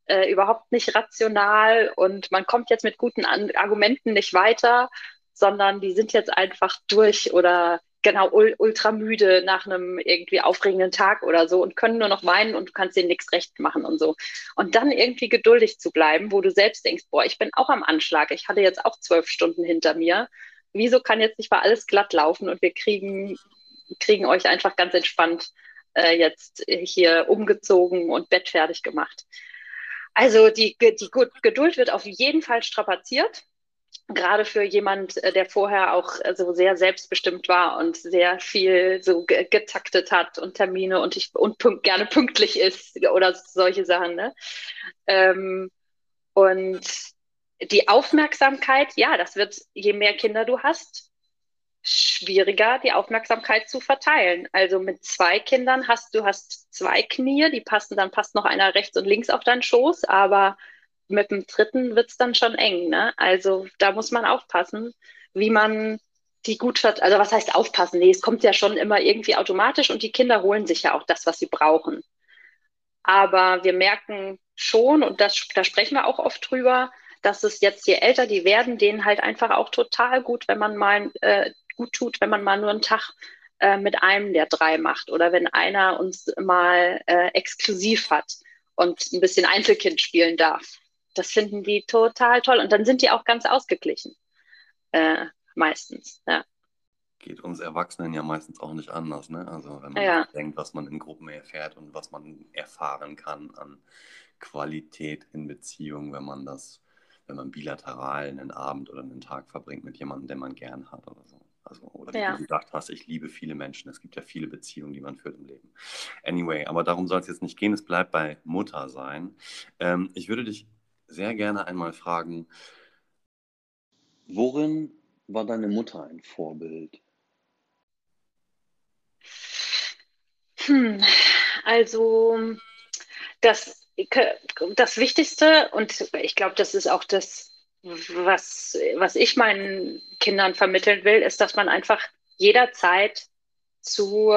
äh, überhaupt nicht rational und man kommt jetzt mit guten An Argumenten nicht weiter, sondern die sind jetzt einfach durch oder genau ultra müde nach einem irgendwie aufregenden Tag oder so und können nur noch weinen und du kannst denen nichts recht machen und so. Und dann irgendwie geduldig zu bleiben, wo du selbst denkst, boah, ich bin auch am Anschlag, ich hatte jetzt auch zwölf Stunden hinter mir. Wieso kann jetzt nicht mal alles glatt laufen und wir kriegen, kriegen euch einfach ganz entspannt äh, jetzt hier umgezogen und Bett fertig gemacht. Also die, die Geduld wird auf jeden Fall strapaziert gerade für jemand, äh, der vorher auch äh, so sehr selbstbestimmt war und sehr viel so getaktet hat und Termine und ich und pünkt, gerne pünktlich ist oder solche Sachen. Ne? Ähm, und die Aufmerksamkeit, ja, das wird, je mehr Kinder du hast, schwieriger, die Aufmerksamkeit zu verteilen. Also mit zwei Kindern hast du hast zwei Knie, die passen, dann passt noch einer rechts und links auf deinen Schoß, aber mit dem dritten wird es dann schon eng. Ne? Also da muss man aufpassen, wie man die gut. Also was heißt aufpassen? Nee, es kommt ja schon immer irgendwie automatisch und die Kinder holen sich ja auch das, was sie brauchen. Aber wir merken schon, und das, da sprechen wir auch oft drüber, dass es jetzt, je älter die werden, denen halt einfach auch total gut, wenn man mal äh, gut tut, wenn man mal nur einen Tag äh, mit einem der drei macht oder wenn einer uns mal äh, exklusiv hat und ein bisschen Einzelkind spielen darf. Das finden die total toll. Und dann sind die auch ganz ausgeglichen. Äh, meistens, ja. Geht uns Erwachsenen ja meistens auch nicht anders, ne? Also wenn man ja. denkt, was man in Gruppen erfährt und was man erfahren kann an Qualität in Beziehungen, wenn man das, wenn man bilateral einen Abend oder einen Tag verbringt mit jemandem, den man gern hat oder so. Also, oder wie ja. du gesagt hast, ich liebe viele Menschen. Es gibt ja viele Beziehungen, die man führt im Leben. Anyway, aber darum soll es jetzt nicht gehen. Es bleibt bei Mutter sein. Ähm, ich würde dich sehr gerne einmal fragen, worin war deine Mutter ein Vorbild? Hm, also das, das Wichtigste und ich glaube, das ist auch das, was, was ich meinen Kindern vermitteln will, ist, dass man einfach jederzeit zu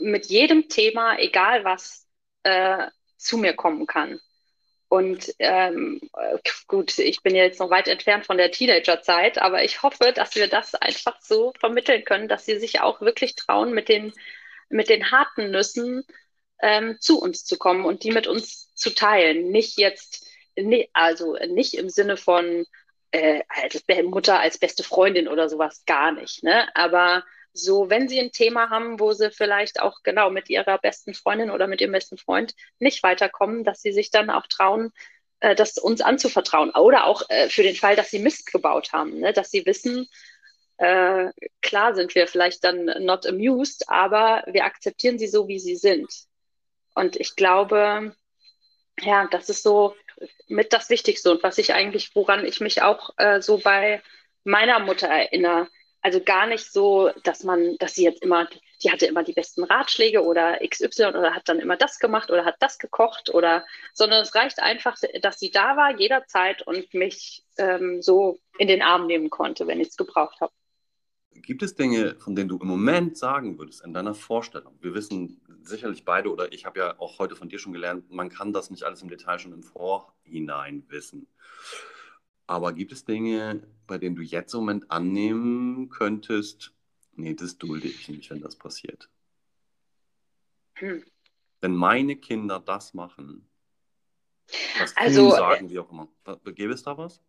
mit jedem Thema, egal was, äh, zu mir kommen kann. Und ähm, gut, ich bin jetzt noch weit entfernt von der Teenagerzeit, aber ich hoffe, dass wir das einfach so vermitteln können, dass sie sich auch wirklich trauen, mit den, mit den harten Nüssen ähm, zu uns zu kommen und die mit uns zu teilen. Nicht jetzt, also nicht im Sinne von äh, als Mutter als beste Freundin oder sowas, gar nicht. Ne? Aber so, wenn sie ein Thema haben, wo sie vielleicht auch genau mit ihrer besten Freundin oder mit ihrem besten Freund nicht weiterkommen, dass sie sich dann auch trauen, äh, das uns anzuvertrauen. Oder auch äh, für den Fall, dass sie Mist gebaut haben, ne? dass sie wissen, äh, klar sind wir vielleicht dann not amused, aber wir akzeptieren sie so, wie sie sind. Und ich glaube, ja, das ist so mit das Wichtigste und was ich eigentlich, woran ich mich auch äh, so bei meiner Mutter erinnere. Also gar nicht so, dass man, dass sie jetzt immer, die hatte immer die besten Ratschläge oder XY oder hat dann immer das gemacht oder hat das gekocht oder, sondern es reicht einfach, dass sie da war jederzeit und mich ähm, so in den Arm nehmen konnte, wenn ich es gebraucht habe. Gibt es Dinge, von denen du im Moment sagen würdest, in deiner Vorstellung? Wir wissen sicherlich beide, oder ich habe ja auch heute von dir schon gelernt, man kann das nicht alles im Detail schon im Vorhinein wissen. Aber gibt es Dinge, bei denen du jetzt im Moment annehmen könntest, nee, das dulde ich nicht, wenn das passiert? Hm. Wenn meine Kinder das machen, was also, sagen, wie auch immer, gäbe es da was?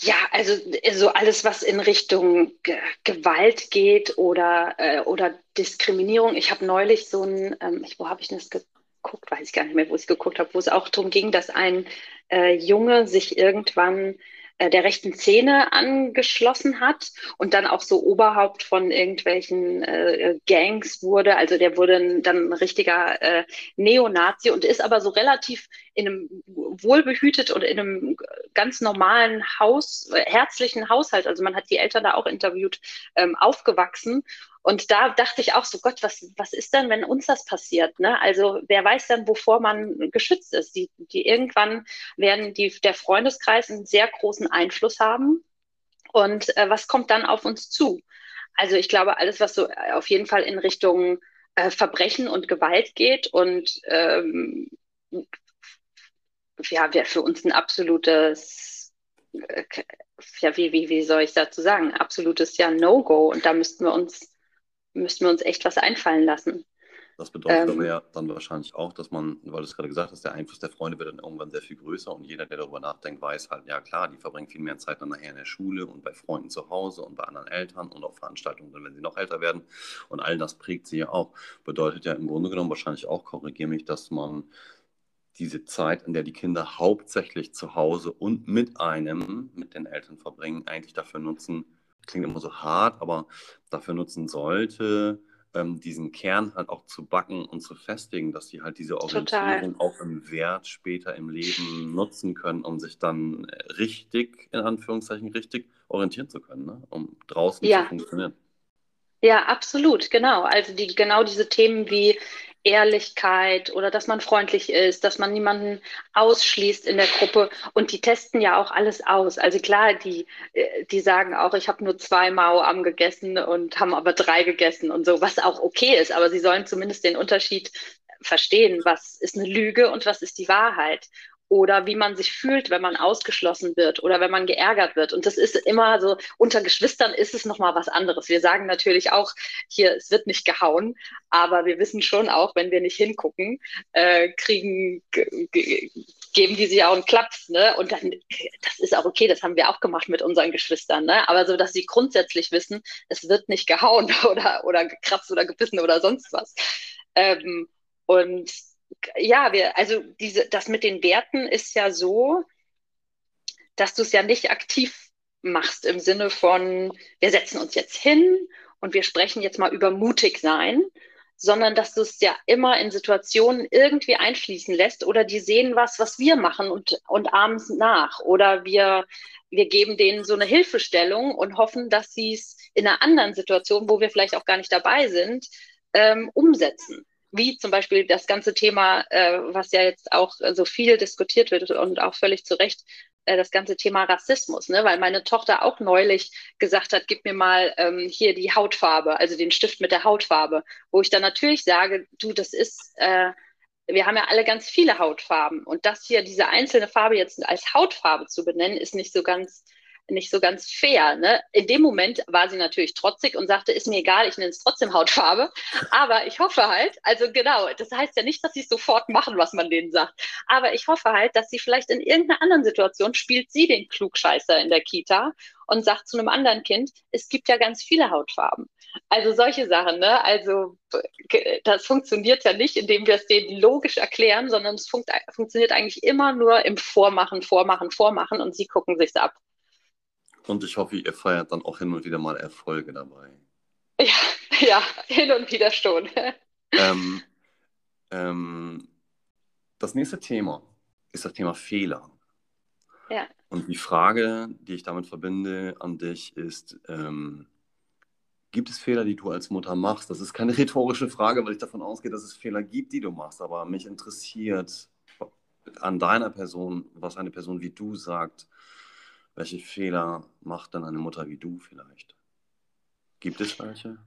Ja, also so alles, was in Richtung G Gewalt geht oder, äh, oder Diskriminierung. Ich habe neulich so ein, ähm, wo habe ich das geguckt? Weiß ich gar nicht mehr, wo ich geguckt habe, wo es auch darum ging, dass ein äh, Junge sich irgendwann äh, der rechten Szene angeschlossen hat und dann auch so Oberhaupt von irgendwelchen äh, Gangs wurde. Also der wurde dann ein richtiger äh, Neonazi und ist aber so relativ in einem wohlbehütet und in einem ganz normalen Haus, äh, herzlichen Haushalt. Also man hat die Eltern da auch interviewt, ähm, aufgewachsen. Und da dachte ich auch so, Gott, was, was ist denn, wenn uns das passiert? Ne? Also wer weiß dann, wovor man geschützt ist? Die, die irgendwann werden die, der Freundeskreis einen sehr großen Einfluss haben. Und äh, was kommt dann auf uns zu? Also ich glaube, alles, was so äh, auf jeden Fall in Richtung äh, Verbrechen und Gewalt geht und ähm, ja, für uns ein absolutes äh, ja, wie, wie, wie soll ich dazu sagen, absolutes ja No-Go. Und da müssten wir uns müssten wir uns echt was einfallen lassen. Das bedeutet ähm, aber ja dann wahrscheinlich auch, dass man, weil du es gerade gesagt hast, der Einfluss der Freunde wird dann irgendwann sehr viel größer und jeder, der darüber nachdenkt, weiß halt, ja klar, die verbringen viel mehr Zeit dann nachher in der Schule und bei Freunden zu Hause und bei anderen Eltern und auf Veranstaltungen, dann, wenn sie noch älter werden. Und all das prägt sie ja auch. Bedeutet ja im Grunde genommen wahrscheinlich auch, korrigiere mich, dass man diese Zeit, in der die Kinder hauptsächlich zu Hause und mit einem, mit den Eltern verbringen, eigentlich dafür nutzen, klingt immer so hart, aber dafür nutzen sollte, ähm, diesen Kern halt auch zu backen und zu festigen, dass sie halt diese Orientierung Total. auch im Wert später im Leben nutzen können, um sich dann richtig, in Anführungszeichen, richtig orientieren zu können, ne? um draußen ja. zu funktionieren. Ja, absolut, genau. Also die, genau diese Themen wie Ehrlichkeit oder dass man freundlich ist, dass man niemanden ausschließt in der Gruppe. Und die testen ja auch alles aus. Also klar, die, äh, die sagen auch, ich habe nur zwei Mao am gegessen und haben aber drei gegessen und so, was auch okay ist. Aber sie sollen zumindest den Unterschied verstehen, was ist eine Lüge und was ist die Wahrheit oder wie man sich fühlt, wenn man ausgeschlossen wird oder wenn man geärgert wird. Und das ist immer so, unter Geschwistern ist es nochmal was anderes. Wir sagen natürlich auch, hier, es wird nicht gehauen, aber wir wissen schon auch, wenn wir nicht hingucken, äh, kriegen, geben die sich auch einen Klaps, ne? Und dann, das ist auch okay, das haben wir auch gemacht mit unseren Geschwistern, ne? Aber so, dass sie grundsätzlich wissen, es wird nicht gehauen oder, oder gekratzt oder gebissen oder sonst was. Ähm, und ja, wir, also diese, das mit den Werten ist ja so, dass du es ja nicht aktiv machst im Sinne von, wir setzen uns jetzt hin und wir sprechen jetzt mal über mutig sein, sondern dass du es ja immer in Situationen irgendwie einfließen lässt oder die sehen was, was wir machen und, und abends nach. Oder wir, wir geben denen so eine Hilfestellung und hoffen, dass sie es in einer anderen Situation, wo wir vielleicht auch gar nicht dabei sind, ähm, umsetzen wie zum Beispiel das ganze Thema, äh, was ja jetzt auch so viel diskutiert wird und auch völlig zu Recht, äh, das ganze Thema Rassismus, ne? weil meine Tochter auch neulich gesagt hat, gib mir mal ähm, hier die Hautfarbe, also den Stift mit der Hautfarbe, wo ich dann natürlich sage, du, das ist, äh, wir haben ja alle ganz viele Hautfarben und das hier, diese einzelne Farbe jetzt als Hautfarbe zu benennen, ist nicht so ganz nicht so ganz fair. Ne? In dem Moment war sie natürlich trotzig und sagte, ist mir egal, ich nenne es trotzdem Hautfarbe. Aber ich hoffe halt, also genau, das heißt ja nicht, dass sie sofort machen, was man denen sagt. Aber ich hoffe halt, dass sie vielleicht in irgendeiner anderen Situation spielt sie den Klugscheißer in der Kita und sagt zu einem anderen Kind, es gibt ja ganz viele Hautfarben. Also solche Sachen, ne? Also das funktioniert ja nicht, indem wir es denen logisch erklären, sondern es funkt, funktioniert eigentlich immer nur im Vormachen, Vormachen, Vormachen und sie gucken sich's ab. Und ich hoffe, ihr feiert dann auch hin und wieder mal Erfolge dabei. Ja, ja hin und wieder schon. ähm, ähm, Das nächste Thema ist das Thema Fehler. Ja. Und die Frage, die ich damit verbinde an dich, ist, ähm, gibt es Fehler, die du als Mutter machst? Das ist keine rhetorische Frage, weil ich davon ausgehe, dass es Fehler gibt, die du machst. Aber mich interessiert an deiner Person, was eine Person wie du sagt, welche Fehler macht dann eine Mutter wie du vielleicht? Gibt es welche?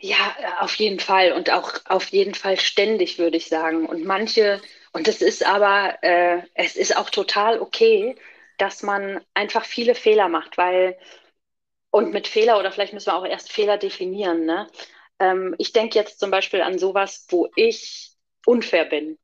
Ja, auf jeden Fall und auch auf jeden Fall ständig, würde ich sagen. Und manche, und es ist aber, äh, es ist auch total okay, dass man einfach viele Fehler macht, weil, und mit Fehler, oder vielleicht müssen wir auch erst Fehler definieren, ne? Ähm, ich denke jetzt zum Beispiel an sowas, wo ich unfair bin,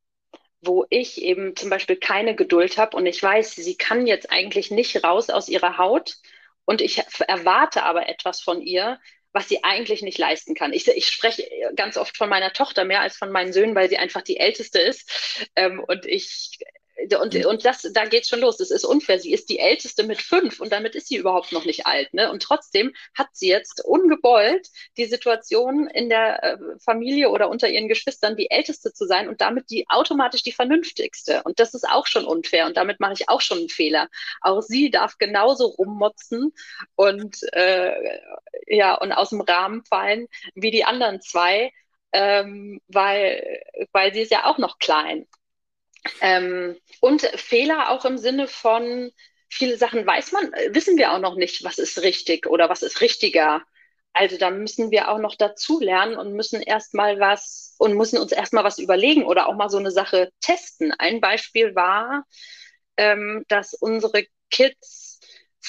wo ich eben zum Beispiel keine Geduld habe und ich weiß, sie kann jetzt eigentlich nicht raus aus ihrer Haut und ich erwarte aber etwas von ihr, was sie eigentlich nicht leisten kann. Ich, ich spreche ganz oft von meiner Tochter mehr als von meinen Söhnen, weil sie einfach die älteste ist. Ähm, und ich und, und das, da geht schon los. Das ist unfair. Sie ist die Älteste mit fünf und damit ist sie überhaupt noch nicht alt. Ne? Und trotzdem hat sie jetzt ungebeult die Situation in der äh, Familie oder unter ihren Geschwistern, die Älteste zu sein und damit die automatisch die Vernünftigste. Und das ist auch schon unfair und damit mache ich auch schon einen Fehler. Auch sie darf genauso rummotzen und äh, ja und aus dem Rahmen fallen wie die anderen zwei. Ähm, weil, weil sie ist ja auch noch klein. Ähm, und Fehler auch im Sinne von, viele Sachen weiß man, wissen wir auch noch nicht, was ist richtig oder was ist richtiger. Also da müssen wir auch noch dazu lernen und müssen erstmal was und müssen uns erstmal was überlegen oder auch mal so eine Sache testen. Ein Beispiel war, ähm, dass unsere Kids,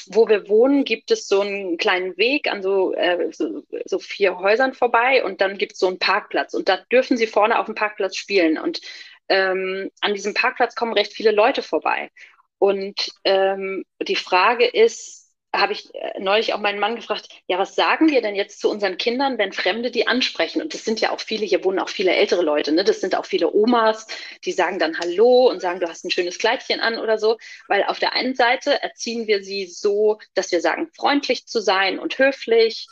wo wir wohnen, gibt es so einen kleinen Weg an so, äh, so, so, vier Häusern vorbei und dann gibt es so einen Parkplatz und da dürfen sie vorne auf dem Parkplatz spielen. Und ähm, an diesem Parkplatz kommen recht viele Leute vorbei. Und ähm, die Frage ist, habe ich äh, neulich auch meinen Mann gefragt, ja, was sagen wir denn jetzt zu unseren Kindern, wenn Fremde die ansprechen? Und das sind ja auch viele, hier wohnen auch viele ältere Leute, ne? Das sind auch viele Omas, die sagen dann Hallo und sagen, du hast ein schönes Kleidchen an oder so. Weil auf der einen Seite erziehen wir sie so, dass wir sagen, freundlich zu sein und höflich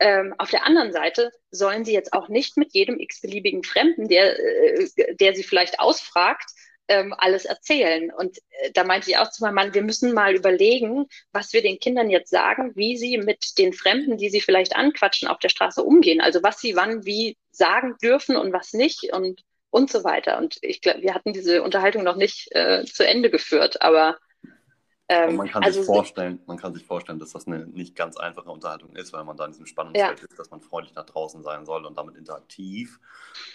ähm, auf der anderen Seite sollen sie jetzt auch nicht mit jedem x-beliebigen Fremden, der, äh, der sie vielleicht ausfragt, ähm, alles erzählen. Und äh, da meinte ich auch zu meinem Mann, wir müssen mal überlegen, was wir den Kindern jetzt sagen, wie sie mit den Fremden, die sie vielleicht anquatschen, auf der Straße umgehen. Also was sie wann wie sagen dürfen und was nicht und, und so weiter. Und ich glaube, wir hatten diese Unterhaltung noch nicht äh, zu Ende geführt, aber ähm, man, kann also sich vorstellen, man kann sich vorstellen, dass das eine nicht ganz einfache Unterhaltung ist, weil man da in diesem Spannungsfeld ja. ist, dass man freundlich nach draußen sein soll und damit interaktiv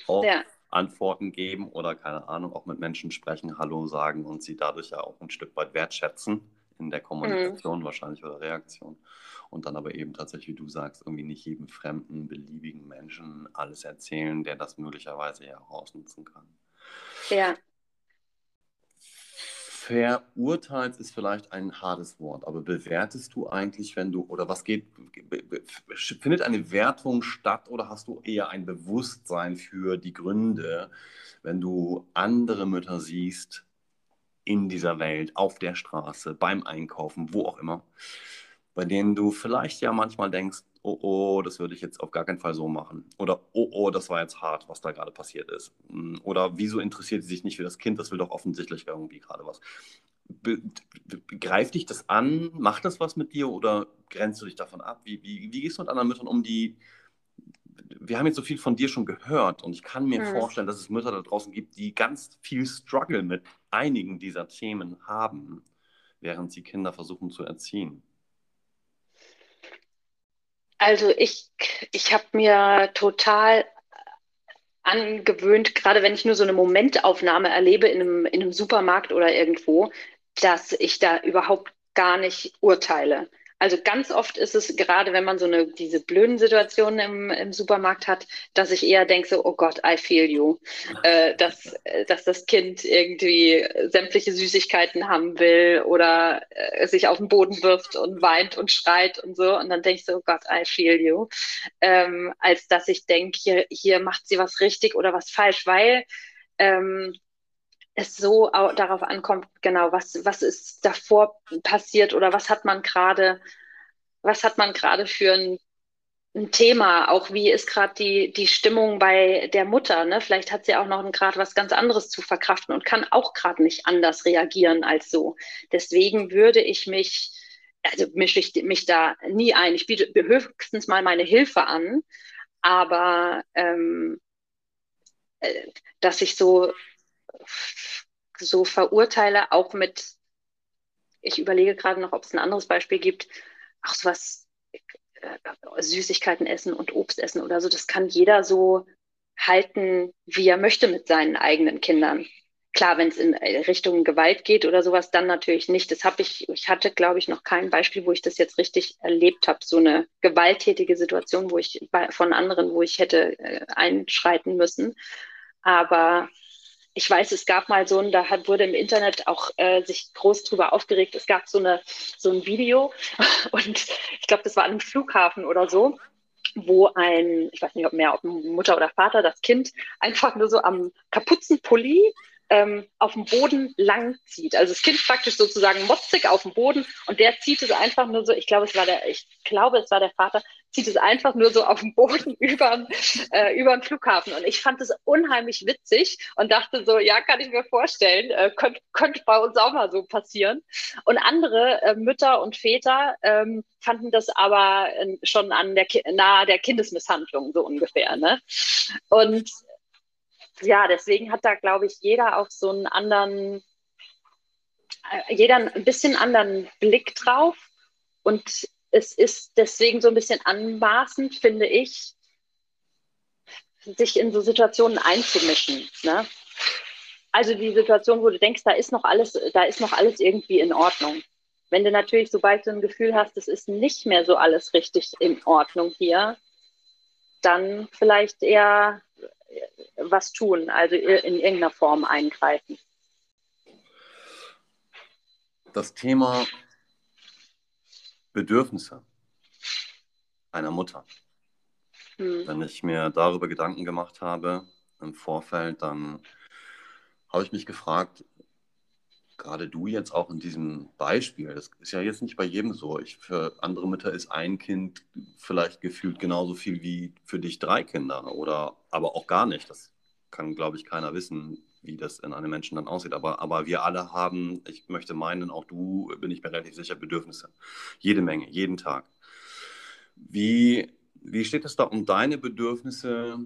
auch ja. Antworten geben oder keine Ahnung, auch mit Menschen sprechen, Hallo sagen und sie dadurch ja auch ein Stück weit wertschätzen in der Kommunikation mhm. wahrscheinlich oder Reaktion. Und dann aber eben tatsächlich, wie du sagst, irgendwie nicht jedem fremden, beliebigen Menschen alles erzählen, der das möglicherweise ja auch ausnutzen kann. Ja, Verurteilt ist vielleicht ein hartes Wort, aber bewertest du eigentlich, wenn du, oder was geht, findet eine Wertung statt oder hast du eher ein Bewusstsein für die Gründe, wenn du andere Mütter siehst in dieser Welt, auf der Straße, beim Einkaufen, wo auch immer, bei denen du vielleicht ja manchmal denkst, oh oh, das würde ich jetzt auf gar keinen Fall so machen. Oder oh oh, das war jetzt hart, was da gerade passiert ist. Hm, oder wieso interessiert sie sich nicht für das Kind? Das will doch offensichtlich irgendwie gerade was. Be greift dich das an? Macht das was mit dir oder grenzt du dich davon ab? Wie, wie, wie gehst du mit anderen Müttern um, die. Wir haben jetzt so viel von dir schon gehört und ich kann mir hm. vorstellen, dass es Mütter da draußen gibt, die ganz viel Struggle mit einigen dieser Themen haben, während sie Kinder versuchen zu erziehen. Also ich, ich habe mir total angewöhnt, gerade wenn ich nur so eine Momentaufnahme erlebe in einem, in einem Supermarkt oder irgendwo, dass ich da überhaupt gar nicht urteile. Also ganz oft ist es, gerade wenn man so eine, diese blöden Situationen im, im Supermarkt hat, dass ich eher denke, so, oh Gott, I feel you. Äh, dass, dass das Kind irgendwie sämtliche Süßigkeiten haben will oder äh, sich auf den Boden wirft und weint und schreit und so. Und dann denke ich so, oh Gott, I feel you. Ähm, als dass ich denke, hier, hier macht sie was richtig oder was falsch, weil ähm, es so darauf ankommt, genau, was, was ist davor passiert oder was hat man gerade, was hat man gerade für ein ein Thema, auch wie ist gerade die, die Stimmung bei der Mutter. Ne? Vielleicht hat sie auch noch gerade was ganz anderes zu verkraften und kann auch gerade nicht anders reagieren als so. Deswegen würde ich mich, also mische ich mich da nie ein. Ich biete höchstens mal meine Hilfe an, aber ähm, äh, dass ich so, so verurteile, auch mit, ich überlege gerade noch, ob es ein anderes Beispiel gibt, auch sowas äh, Süßigkeiten essen und Obst essen oder so. Das kann jeder so halten, wie er möchte mit seinen eigenen Kindern. Klar, wenn es in Richtung Gewalt geht oder sowas, dann natürlich nicht. Das habe ich, ich hatte, glaube ich, noch kein Beispiel, wo ich das jetzt richtig erlebt habe. So eine gewalttätige Situation, wo ich bei, von anderen, wo ich hätte äh, einschreiten müssen. Aber ich weiß, es gab mal so ein, da hat, wurde im Internet auch äh, sich groß drüber aufgeregt. Es gab so, eine, so ein Video und ich glaube, das war an einem Flughafen oder so, wo ein, ich weiß nicht, ob mehr, ob Mutter oder Vater, das Kind einfach nur so am Kapuzenpulli ähm, auf dem Boden lang zieht. Also das Kind praktisch sozusagen motzig auf dem Boden und der zieht es einfach nur so, ich glaube, es war der, ich glaube, es war der Vater, zieht es einfach nur so auf dem Boden über, äh, über den Flughafen. Und ich fand es unheimlich witzig und dachte so, ja, kann ich mir vorstellen, äh, könnte könnt bei uns auch mal so passieren. Und andere äh, Mütter und Väter ähm, fanden das aber äh, schon an der nahe der Kindesmisshandlung so ungefähr. Ne? Und ja, deswegen hat da, glaube ich, jeder auch so einen anderen, äh, jeder ein bisschen anderen Blick drauf. Und es ist deswegen so ein bisschen anmaßend, finde ich, sich in so Situationen einzumischen. Ne? Also die Situation, wo du denkst, da ist noch alles, da ist noch alles irgendwie in Ordnung. Wenn du natürlich, sobald du ein Gefühl hast, es ist nicht mehr so alles richtig in Ordnung hier, dann vielleicht eher was tun, also in irgendeiner Form eingreifen. Das Thema Bedürfnisse einer Mutter. Hm. Wenn ich mir darüber Gedanken gemacht habe im Vorfeld, dann habe ich mich gefragt, gerade du jetzt auch in diesem Beispiel, das ist ja jetzt nicht bei jedem so. Ich, für andere Mütter ist ein Kind vielleicht gefühlt genauso viel wie für dich drei Kinder oder aber auch gar nicht. Das kann, glaube ich, keiner wissen, wie das in einem Menschen dann aussieht. Aber, aber wir alle haben, ich möchte meinen, auch du, bin ich mir relativ sicher, Bedürfnisse. Jede Menge, jeden Tag. Wie, wie steht es da um deine Bedürfnisse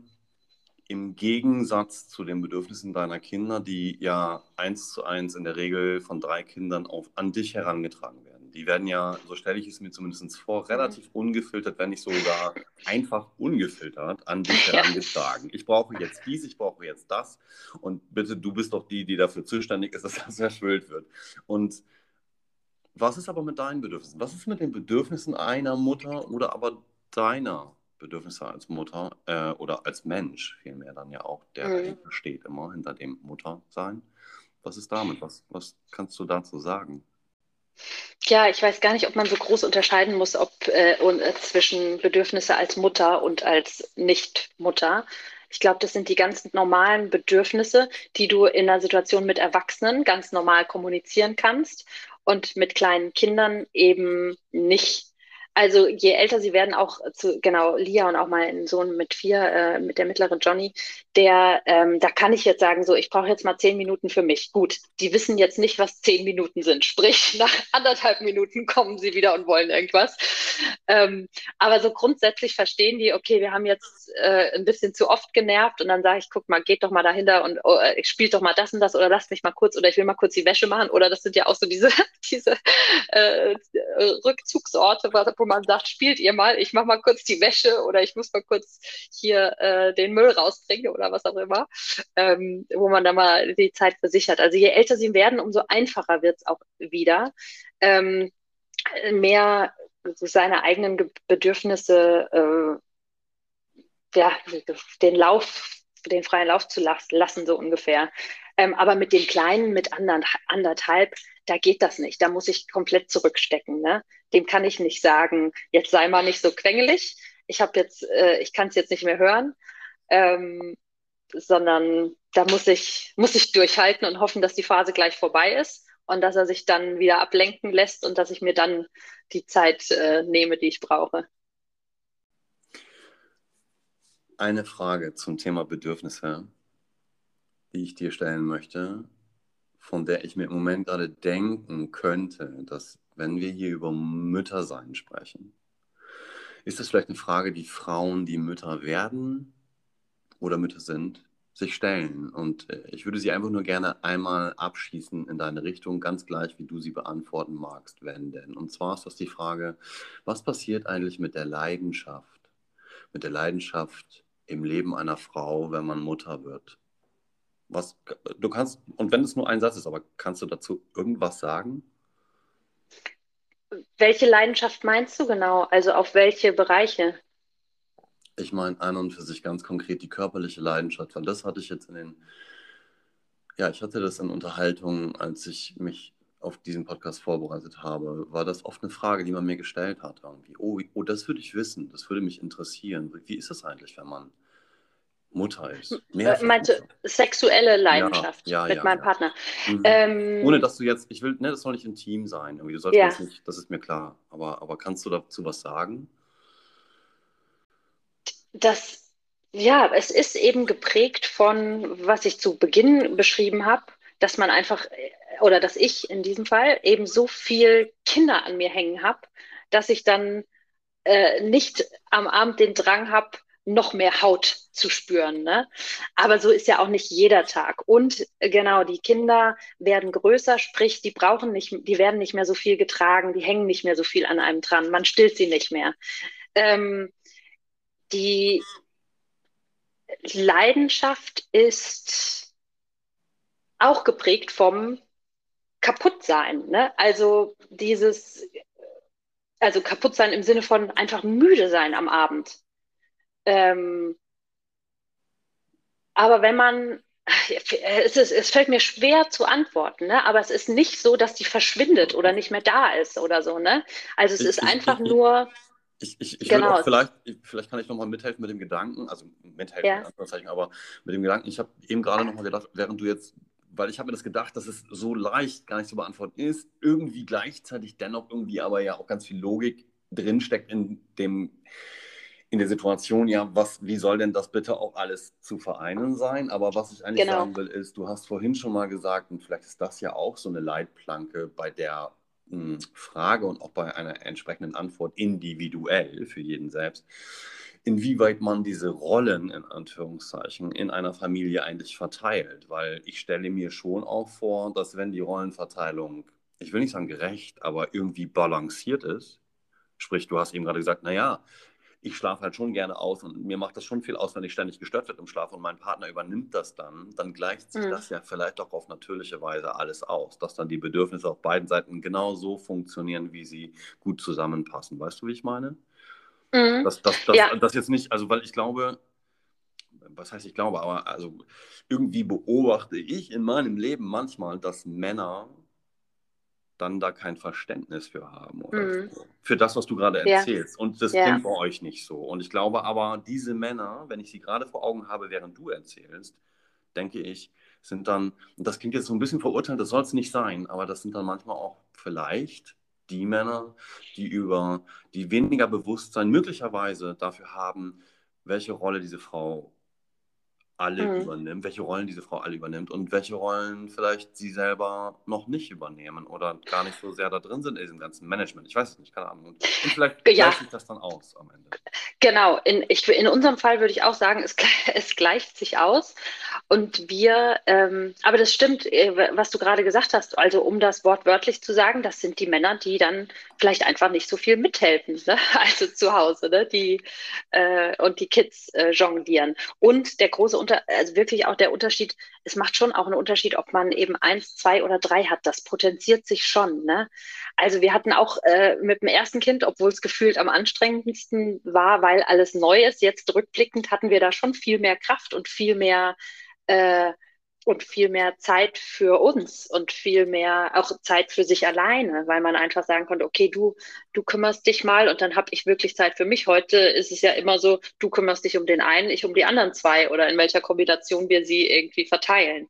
im Gegensatz zu den Bedürfnissen deiner Kinder, die ja eins zu eins in der Regel von drei Kindern auf, an dich herangetragen werden. Die werden ja, so stelle ich es mir zumindest vor, mhm. relativ ungefiltert, wenn nicht sogar einfach ungefiltert an dich herangetragen. Ich brauche jetzt dies, ich brauche jetzt das und bitte, du bist doch die, die dafür zuständig ist, dass das erfüllt wird. Und was ist aber mit deinen Bedürfnissen? Was ist mit den Bedürfnissen einer Mutter oder aber deiner Bedürfnisse als Mutter äh, oder als Mensch vielmehr dann ja auch, der mhm. steht, immer hinter dem Muttersein. Was ist damit? Was, was kannst du dazu sagen? Ja, ich weiß gar nicht, ob man so groß unterscheiden muss, ob äh, äh zwischen Bedürfnisse als Mutter und als Nicht-Mutter. Ich glaube, das sind die ganz normalen Bedürfnisse, die du in einer Situation mit Erwachsenen ganz normal kommunizieren kannst und mit kleinen Kindern eben nicht also je älter sie werden, auch zu, genau, Lia und auch mein Sohn mit vier, äh, mit der mittleren Johnny, der, ähm, da kann ich jetzt sagen, so, ich brauche jetzt mal zehn Minuten für mich. Gut, die wissen jetzt nicht, was zehn Minuten sind. Sprich, nach anderthalb Minuten kommen sie wieder und wollen irgendwas. Ähm, aber so grundsätzlich verstehen die, okay, wir haben jetzt äh, ein bisschen zu oft genervt und dann sage ich, guck mal, geht doch mal dahinter und oh, äh, spielt doch mal das und das oder lass mich mal kurz oder ich will mal kurz die Wäsche machen oder das sind ja auch so diese, diese äh, Rückzugsorte, wo man sagt, spielt ihr mal, ich mache mal kurz die Wäsche oder ich muss mal kurz hier äh, den Müll rausbringen oder was auch immer, ähm, wo man da mal die Zeit versichert. Also je älter sie werden, umso einfacher wird es auch wieder. Ähm, mehr seine eigenen Bedürfnisse, äh, ja, den Lauf, den freien Lauf zu lassen, so ungefähr. Ähm, aber mit den Kleinen, mit andern, anderthalb, da geht das nicht. Da muss ich komplett zurückstecken. Ne? Dem kann ich nicht sagen, jetzt sei mal nicht so quengelig. Ich habe jetzt, äh, ich kann es jetzt nicht mehr hören, ähm, sondern da muss ich, muss ich durchhalten und hoffen, dass die Phase gleich vorbei ist und dass er sich dann wieder ablenken lässt und dass ich mir dann die Zeit äh, nehme, die ich brauche. eine Frage zum Thema Bedürfnisse, die ich dir stellen möchte, von der ich mir im Moment gerade denken könnte, dass wenn wir hier über Müttersein sprechen, ist das vielleicht eine Frage, die Frauen, die Mütter werden oder Mütter sind, sich stellen. Und äh, ich würde sie einfach nur gerne einmal abschließen in deine Richtung, ganz gleich, wie du sie beantworten magst, wenn denn. Und zwar ist das die Frage, was passiert eigentlich mit der Leidenschaft, mit der Leidenschaft im Leben einer Frau, wenn man Mutter wird? Was, du kannst, und wenn es nur ein Satz ist, aber kannst du dazu irgendwas sagen? Welche Leidenschaft meinst du genau? Also auf welche Bereiche? Ich meine an und für sich ganz konkret die körperliche Leidenschaft, weil das hatte ich jetzt in den, ja, ich hatte das in Unterhaltungen, als ich mich auf diesen Podcast vorbereitet habe, war das oft eine Frage, die man mir gestellt hat irgendwie. Oh, oh das würde ich wissen, das würde mich interessieren. Wie ist es eigentlich, wenn man Mutter ist? Äh, Mehrfach Meinte Mutter. sexuelle Leidenschaft ja, ja, mit ja, meinem Partner. Mhm. Ähm, Ohne dass du jetzt, ich will, ne, das soll nicht intim sein. Irgendwie. Du sollst ja. nicht, das ist mir klar. Aber, aber kannst du dazu was sagen? Das, ja, es ist eben geprägt von, was ich zu Beginn beschrieben habe, dass man einfach, oder dass ich in diesem Fall eben so viel Kinder an mir hängen habe, dass ich dann äh, nicht am Abend den Drang habe, noch mehr Haut zu spüren. Ne? Aber so ist ja auch nicht jeder Tag. Und äh, genau, die Kinder werden größer, sprich, die brauchen nicht, die werden nicht mehr so viel getragen, die hängen nicht mehr so viel an einem dran, man stillt sie nicht mehr. Ähm, die Leidenschaft ist auch geprägt vom Kaputtsein. Ne? Also dieses, also Kaputtsein im Sinne von einfach müde sein am Abend. Ähm, aber wenn man, es, ist, es fällt mir schwer zu antworten, ne? aber es ist nicht so, dass die verschwindet oder nicht mehr da ist oder so. Ne? Also es ist einfach nur ich, ich, ich genau. vielleicht, vielleicht kann ich nochmal mithelfen mit dem Gedanken, also mithelfen, ja. Anführungszeichen, aber mit dem Gedanken, ich habe eben gerade nochmal gedacht, während du jetzt, weil ich habe mir das gedacht, dass es so leicht gar nicht zu beantworten ist, irgendwie gleichzeitig dennoch irgendwie aber ja auch ganz viel Logik drinsteckt in dem, in der Situation, ja, was, wie soll denn das bitte auch alles zu vereinen sein? Aber was ich eigentlich genau. sagen will, ist, du hast vorhin schon mal gesagt, und vielleicht ist das ja auch so eine Leitplanke, bei der Frage und auch bei einer entsprechenden Antwort individuell für jeden selbst, inwieweit man diese Rollen in Anführungszeichen in einer Familie eigentlich verteilt. Weil ich stelle mir schon auch vor, dass wenn die Rollenverteilung, ich will nicht sagen gerecht, aber irgendwie balanciert ist, sprich, du hast eben gerade gesagt, naja, ich schlafe halt schon gerne aus und mir macht das schon viel aus, wenn ich ständig gestört werde im Schlaf und mein Partner übernimmt das dann, dann gleicht sich mhm. das ja vielleicht auch auf natürliche Weise alles aus, dass dann die Bedürfnisse auf beiden Seiten genau so funktionieren, wie sie gut zusammenpassen. Weißt du, wie ich meine? Mhm. Das, das, das, ja. das jetzt nicht, also weil ich glaube, was heißt ich glaube, aber also irgendwie beobachte ich in meinem Leben manchmal, dass Männer dann da kein Verständnis für haben oder mhm. so. Für das, was du gerade erzählst. Ja. Und das ja. klingt bei euch nicht so. Und ich glaube aber, diese Männer, wenn ich sie gerade vor Augen habe, während du erzählst, denke ich, sind dann, und das klingt jetzt so ein bisschen verurteilt, das soll es nicht sein, aber das sind dann manchmal auch vielleicht die Männer, die über, die weniger Bewusstsein möglicherweise dafür haben, welche Rolle diese Frau alle mhm. übernimmt, welche Rollen diese Frau alle übernimmt und welche Rollen vielleicht sie selber noch nicht übernehmen oder gar nicht so sehr da drin sind in diesem ganzen Management. Ich weiß es nicht, keine Ahnung. Und vielleicht ja. gleicht sich das dann aus am Ende. Genau, in, ich, in unserem Fall würde ich auch sagen, es, es gleicht sich aus. Und wir, ähm, aber das stimmt, äh, was du gerade gesagt hast, also um das wortwörtlich zu sagen, das sind die Männer, die dann vielleicht einfach nicht so viel mithelfen, ne? also zu Hause, ne? die äh, und die Kids äh, jonglieren. Und der große unter, also wirklich auch der Unterschied, es macht schon auch einen Unterschied, ob man eben eins, zwei oder drei hat. Das potenziert sich schon. Ne? Also wir hatten auch äh, mit dem ersten Kind, obwohl es gefühlt am anstrengendsten war, weil alles neu ist, jetzt rückblickend hatten wir da schon viel mehr Kraft und viel mehr äh, und viel mehr Zeit für uns und viel mehr auch Zeit für sich alleine, weil man einfach sagen konnte, okay, du, du kümmerst dich mal und dann habe ich wirklich Zeit für mich. Heute ist es ja immer so, du kümmerst dich um den einen, ich um die anderen zwei oder in welcher Kombination wir sie irgendwie verteilen.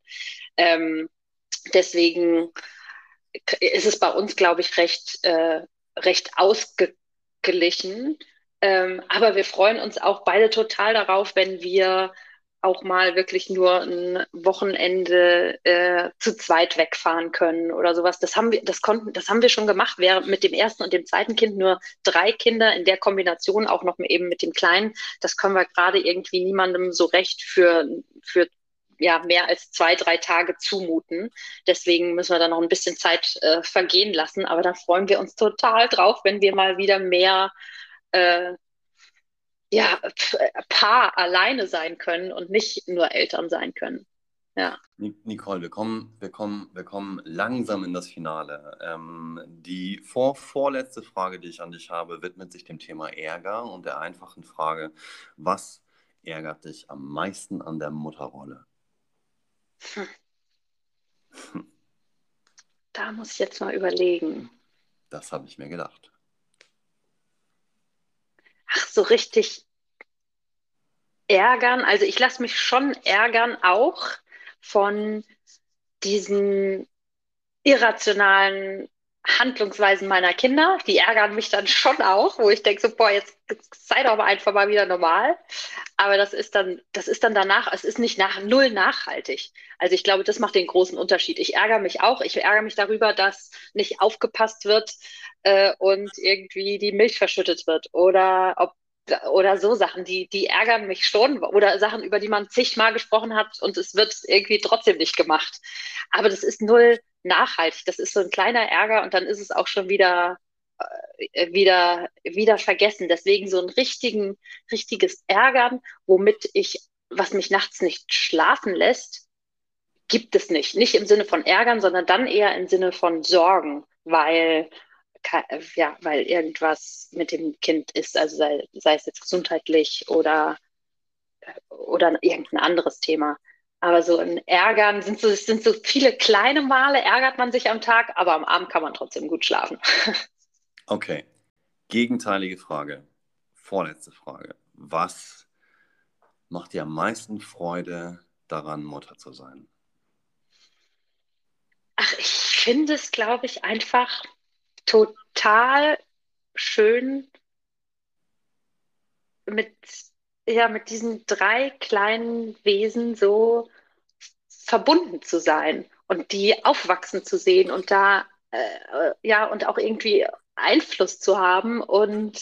Ähm, deswegen ist es bei uns, glaube ich, recht, äh, recht ausgeglichen. Ähm, aber wir freuen uns auch beide total darauf, wenn wir auch mal wirklich nur ein Wochenende äh, zu zweit wegfahren können oder sowas. Das haben wir, das konnten, das haben wir schon gemacht. Während mit dem ersten und dem zweiten Kind nur drei Kinder in der Kombination auch noch eben mit dem Kleinen. Das können wir gerade irgendwie niemandem so recht für, für ja, mehr als zwei, drei Tage zumuten. Deswegen müssen wir da noch ein bisschen Zeit äh, vergehen lassen. Aber da freuen wir uns total drauf, wenn wir mal wieder mehr äh, ja, Paar alleine sein können und nicht nur Eltern sein können. Ja. Nicole, wir kommen, wir, kommen, wir kommen langsam in das Finale. Ähm, die vor, vorletzte Frage, die ich an dich habe, widmet sich dem Thema Ärger und der einfachen Frage, was ärgert dich am meisten an der Mutterrolle? Hm. Da muss ich jetzt mal überlegen. Das habe ich mir gedacht ach, so richtig ärgern. Also ich lasse mich schon ärgern auch von diesen irrationalen Handlungsweisen meiner Kinder. Die ärgern mich dann schon auch, wo ich denke so, boah, jetzt sei doch mal einfach mal wieder normal. Aber das ist dann, das ist dann danach, es ist nicht nach null nachhaltig. Also ich glaube, das macht den großen Unterschied. Ich ärgere mich auch. Ich ärgere mich darüber, dass nicht aufgepasst wird äh, und irgendwie die Milch verschüttet wird oder ob oder so Sachen, die, die ärgern mich schon oder Sachen, über die man zigmal gesprochen hat und es wird irgendwie trotzdem nicht gemacht. Aber das ist null nachhaltig. Das ist so ein kleiner Ärger und dann ist es auch schon wieder, äh, wieder, wieder vergessen. Deswegen so ein richtigen, richtiges Ärgern, womit ich, was mich nachts nicht schlafen lässt, gibt es nicht. Nicht im Sinne von Ärgern, sondern dann eher im Sinne von Sorgen, weil ja, weil irgendwas mit dem Kind ist, also sei, sei es jetzt gesundheitlich oder, oder irgendein anderes Thema. Aber so ein Ärgern sind so, sind so viele kleine Male, ärgert man sich am Tag, aber am Abend kann man trotzdem gut schlafen. Okay. Gegenteilige Frage. Vorletzte Frage. Was macht dir am meisten Freude daran, Mutter zu sein? Ach, ich finde es, glaube ich, einfach total schön mit, ja, mit diesen drei kleinen Wesen so verbunden zu sein und die aufwachsen zu sehen und da äh, ja und auch irgendwie Einfluss zu haben und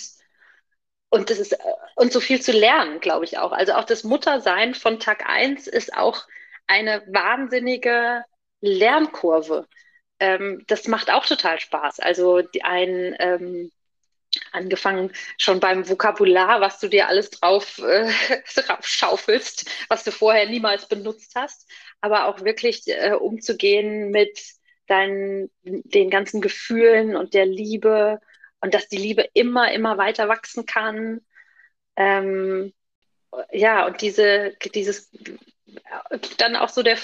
und das ist und so viel zu lernen, glaube ich auch. Also auch das Muttersein von Tag 1 ist auch eine wahnsinnige Lernkurve ähm, das macht auch total Spaß. Also ein ähm, angefangen schon beim Vokabular, was du dir alles drauf, äh, drauf schaufelst, was du vorher niemals benutzt hast, aber auch wirklich äh, umzugehen mit deinen, den ganzen Gefühlen und der Liebe und dass die Liebe immer, immer weiter wachsen kann. Ähm, ja, und diese, dieses, dann auch so der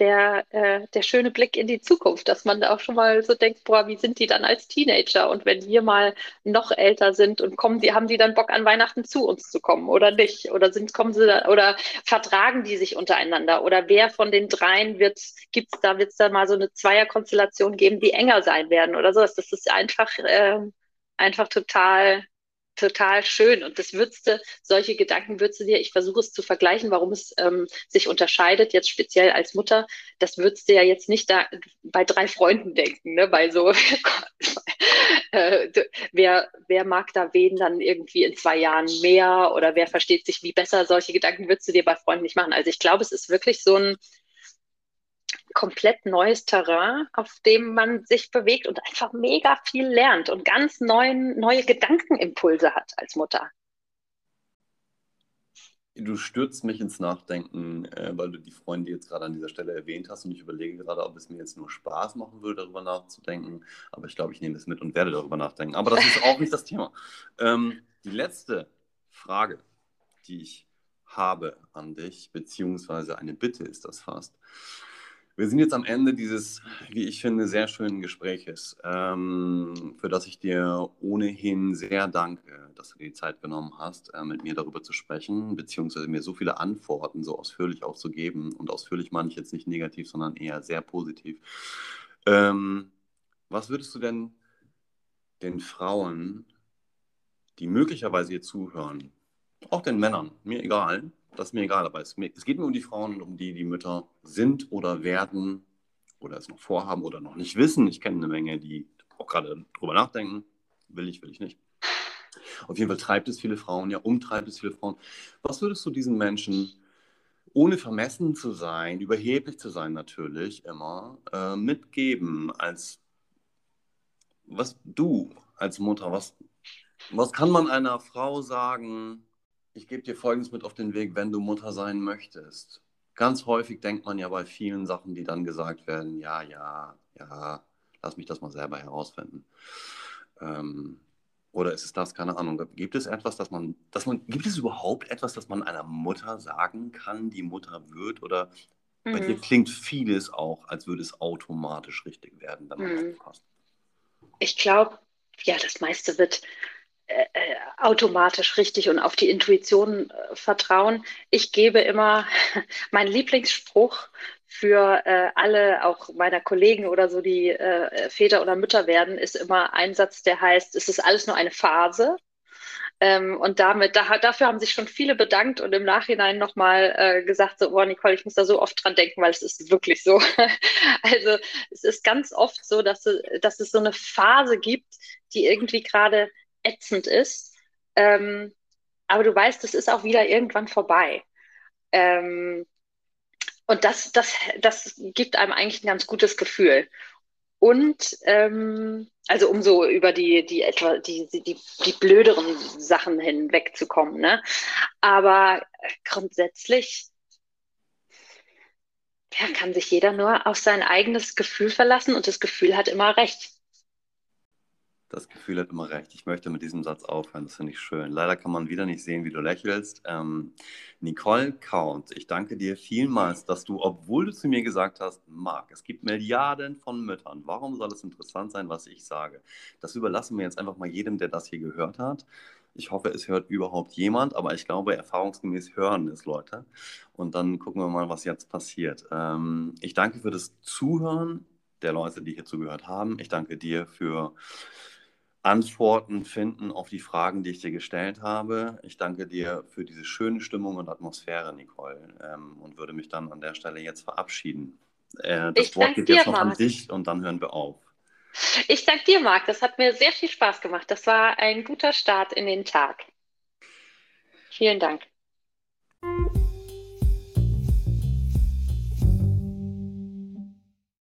der, äh, der schöne Blick in die Zukunft, dass man auch schon mal so denkt, boah, wie sind die dann als Teenager? Und wenn wir mal noch älter sind und kommen, die, haben die dann Bock an Weihnachten zu uns zu kommen oder nicht? Oder sind, kommen sie da, oder vertragen die sich untereinander? Oder wer von den dreien wird, gibt's da, wird es da mal so eine Zweierkonstellation geben, die enger sein werden oder sowas? Das ist einfach, äh, einfach total total schön. Und das würdest solche Gedanken würdest du dir, ich versuche es zu vergleichen, warum es ähm, sich unterscheidet, jetzt speziell als Mutter, das würdest du ja jetzt nicht da bei drei Freunden denken, ne? Bei so, äh, wer, wer mag da wen dann irgendwie in zwei Jahren mehr oder wer versteht sich wie besser? Solche Gedanken würdest du dir bei Freunden nicht machen. Also ich glaube, es ist wirklich so ein komplett neues Terrain, auf dem man sich bewegt und einfach mega viel lernt und ganz neuen, neue Gedankenimpulse hat als Mutter. Du stürzt mich ins Nachdenken, äh, weil du die Freunde jetzt gerade an dieser Stelle erwähnt hast und ich überlege gerade, ob es mir jetzt nur Spaß machen würde, darüber nachzudenken. Aber ich glaube, ich nehme es mit und werde darüber nachdenken. Aber das ist auch nicht das Thema. Ähm, die letzte Frage, die ich habe an dich, beziehungsweise eine Bitte ist das fast. Wir sind jetzt am Ende dieses, wie ich finde, sehr schönen Gespräches, ähm, für das ich dir ohnehin sehr danke, dass du dir die Zeit genommen hast, äh, mit mir darüber zu sprechen, beziehungsweise mir so viele Antworten so ausführlich auch zu geben. Und ausführlich meine ich jetzt nicht negativ, sondern eher sehr positiv. Ähm, was würdest du denn den Frauen, die möglicherweise hier zuhören, auch den Männern, mir egal, das ist mir egal, aber es, es geht mir um die Frauen, um die die Mütter sind oder werden oder es noch vorhaben oder noch nicht wissen. Ich kenne eine Menge, die auch gerade drüber nachdenken, will ich, will ich nicht. Auf jeden Fall treibt es viele Frauen, ja, umtreibt es viele Frauen. Was würdest du diesen Menschen, ohne vermessen zu sein, überheblich zu sein natürlich immer, äh, mitgeben als, was du als Mutter, was, was kann man einer Frau sagen, ich gebe dir Folgendes mit auf den Weg, wenn du Mutter sein möchtest. Ganz häufig denkt man ja bei vielen Sachen, die dann gesagt werden, ja, ja, ja, lass mich das mal selber herausfinden. Ähm, oder ist es das? Keine Ahnung. Gibt es etwas, dass man, dass man, gibt es überhaupt etwas, das man einer Mutter sagen kann, die Mutter wird? Oder mhm. bei dir mhm. klingt vieles auch, als würde es automatisch richtig werden, wenn man mhm. aufpasst. Ich glaube, ja, das meiste wird äh, äh, automatisch richtig und auf die Intuition äh, vertrauen. Ich gebe immer mein Lieblingsspruch für äh, alle, auch meiner Kollegen oder so, die äh, Väter oder Mütter werden, ist immer ein Satz, der heißt, es ist alles nur eine Phase. Ähm, und damit, da, dafür haben sich schon viele bedankt und im Nachhinein nochmal äh, gesagt, so, oh Nicole, ich muss da so oft dran denken, weil es ist wirklich so. also es ist ganz oft so, dass, dass es so eine Phase gibt, die irgendwie gerade ätzend ist. Ähm, aber du weißt, es ist auch wieder irgendwann vorbei. Ähm, und das, das, das gibt einem eigentlich ein ganz gutes Gefühl. Und ähm, also um so über die, die etwa die, die, die blöderen Sachen hinwegzukommen. Ne? Aber grundsätzlich ja, kann sich jeder nur auf sein eigenes Gefühl verlassen und das Gefühl hat immer recht. Das Gefühl hat immer recht. Ich möchte mit diesem Satz aufhören. Das finde ich schön. Leider kann man wieder nicht sehen, wie du lächelst. Ähm, Nicole Count, ich danke dir vielmals, dass du, obwohl du zu mir gesagt hast, Marc, es gibt Milliarden von Müttern. Warum soll es interessant sein, was ich sage? Das überlassen wir jetzt einfach mal jedem, der das hier gehört hat. Ich hoffe, es hört überhaupt jemand, aber ich glaube, erfahrungsgemäß hören es Leute. Und dann gucken wir mal, was jetzt passiert. Ähm, ich danke für das Zuhören der Leute, die hier zugehört haben. Ich danke dir für Antworten finden auf die Fragen, die ich dir gestellt habe. Ich danke dir für diese schöne Stimmung und Atmosphäre, Nicole, ähm, und würde mich dann an der Stelle jetzt verabschieden. Äh, das ich Wort geht jetzt noch Marc. an dich und dann hören wir auf. Ich danke dir, Marc. Das hat mir sehr viel Spaß gemacht. Das war ein guter Start in den Tag. Vielen Dank.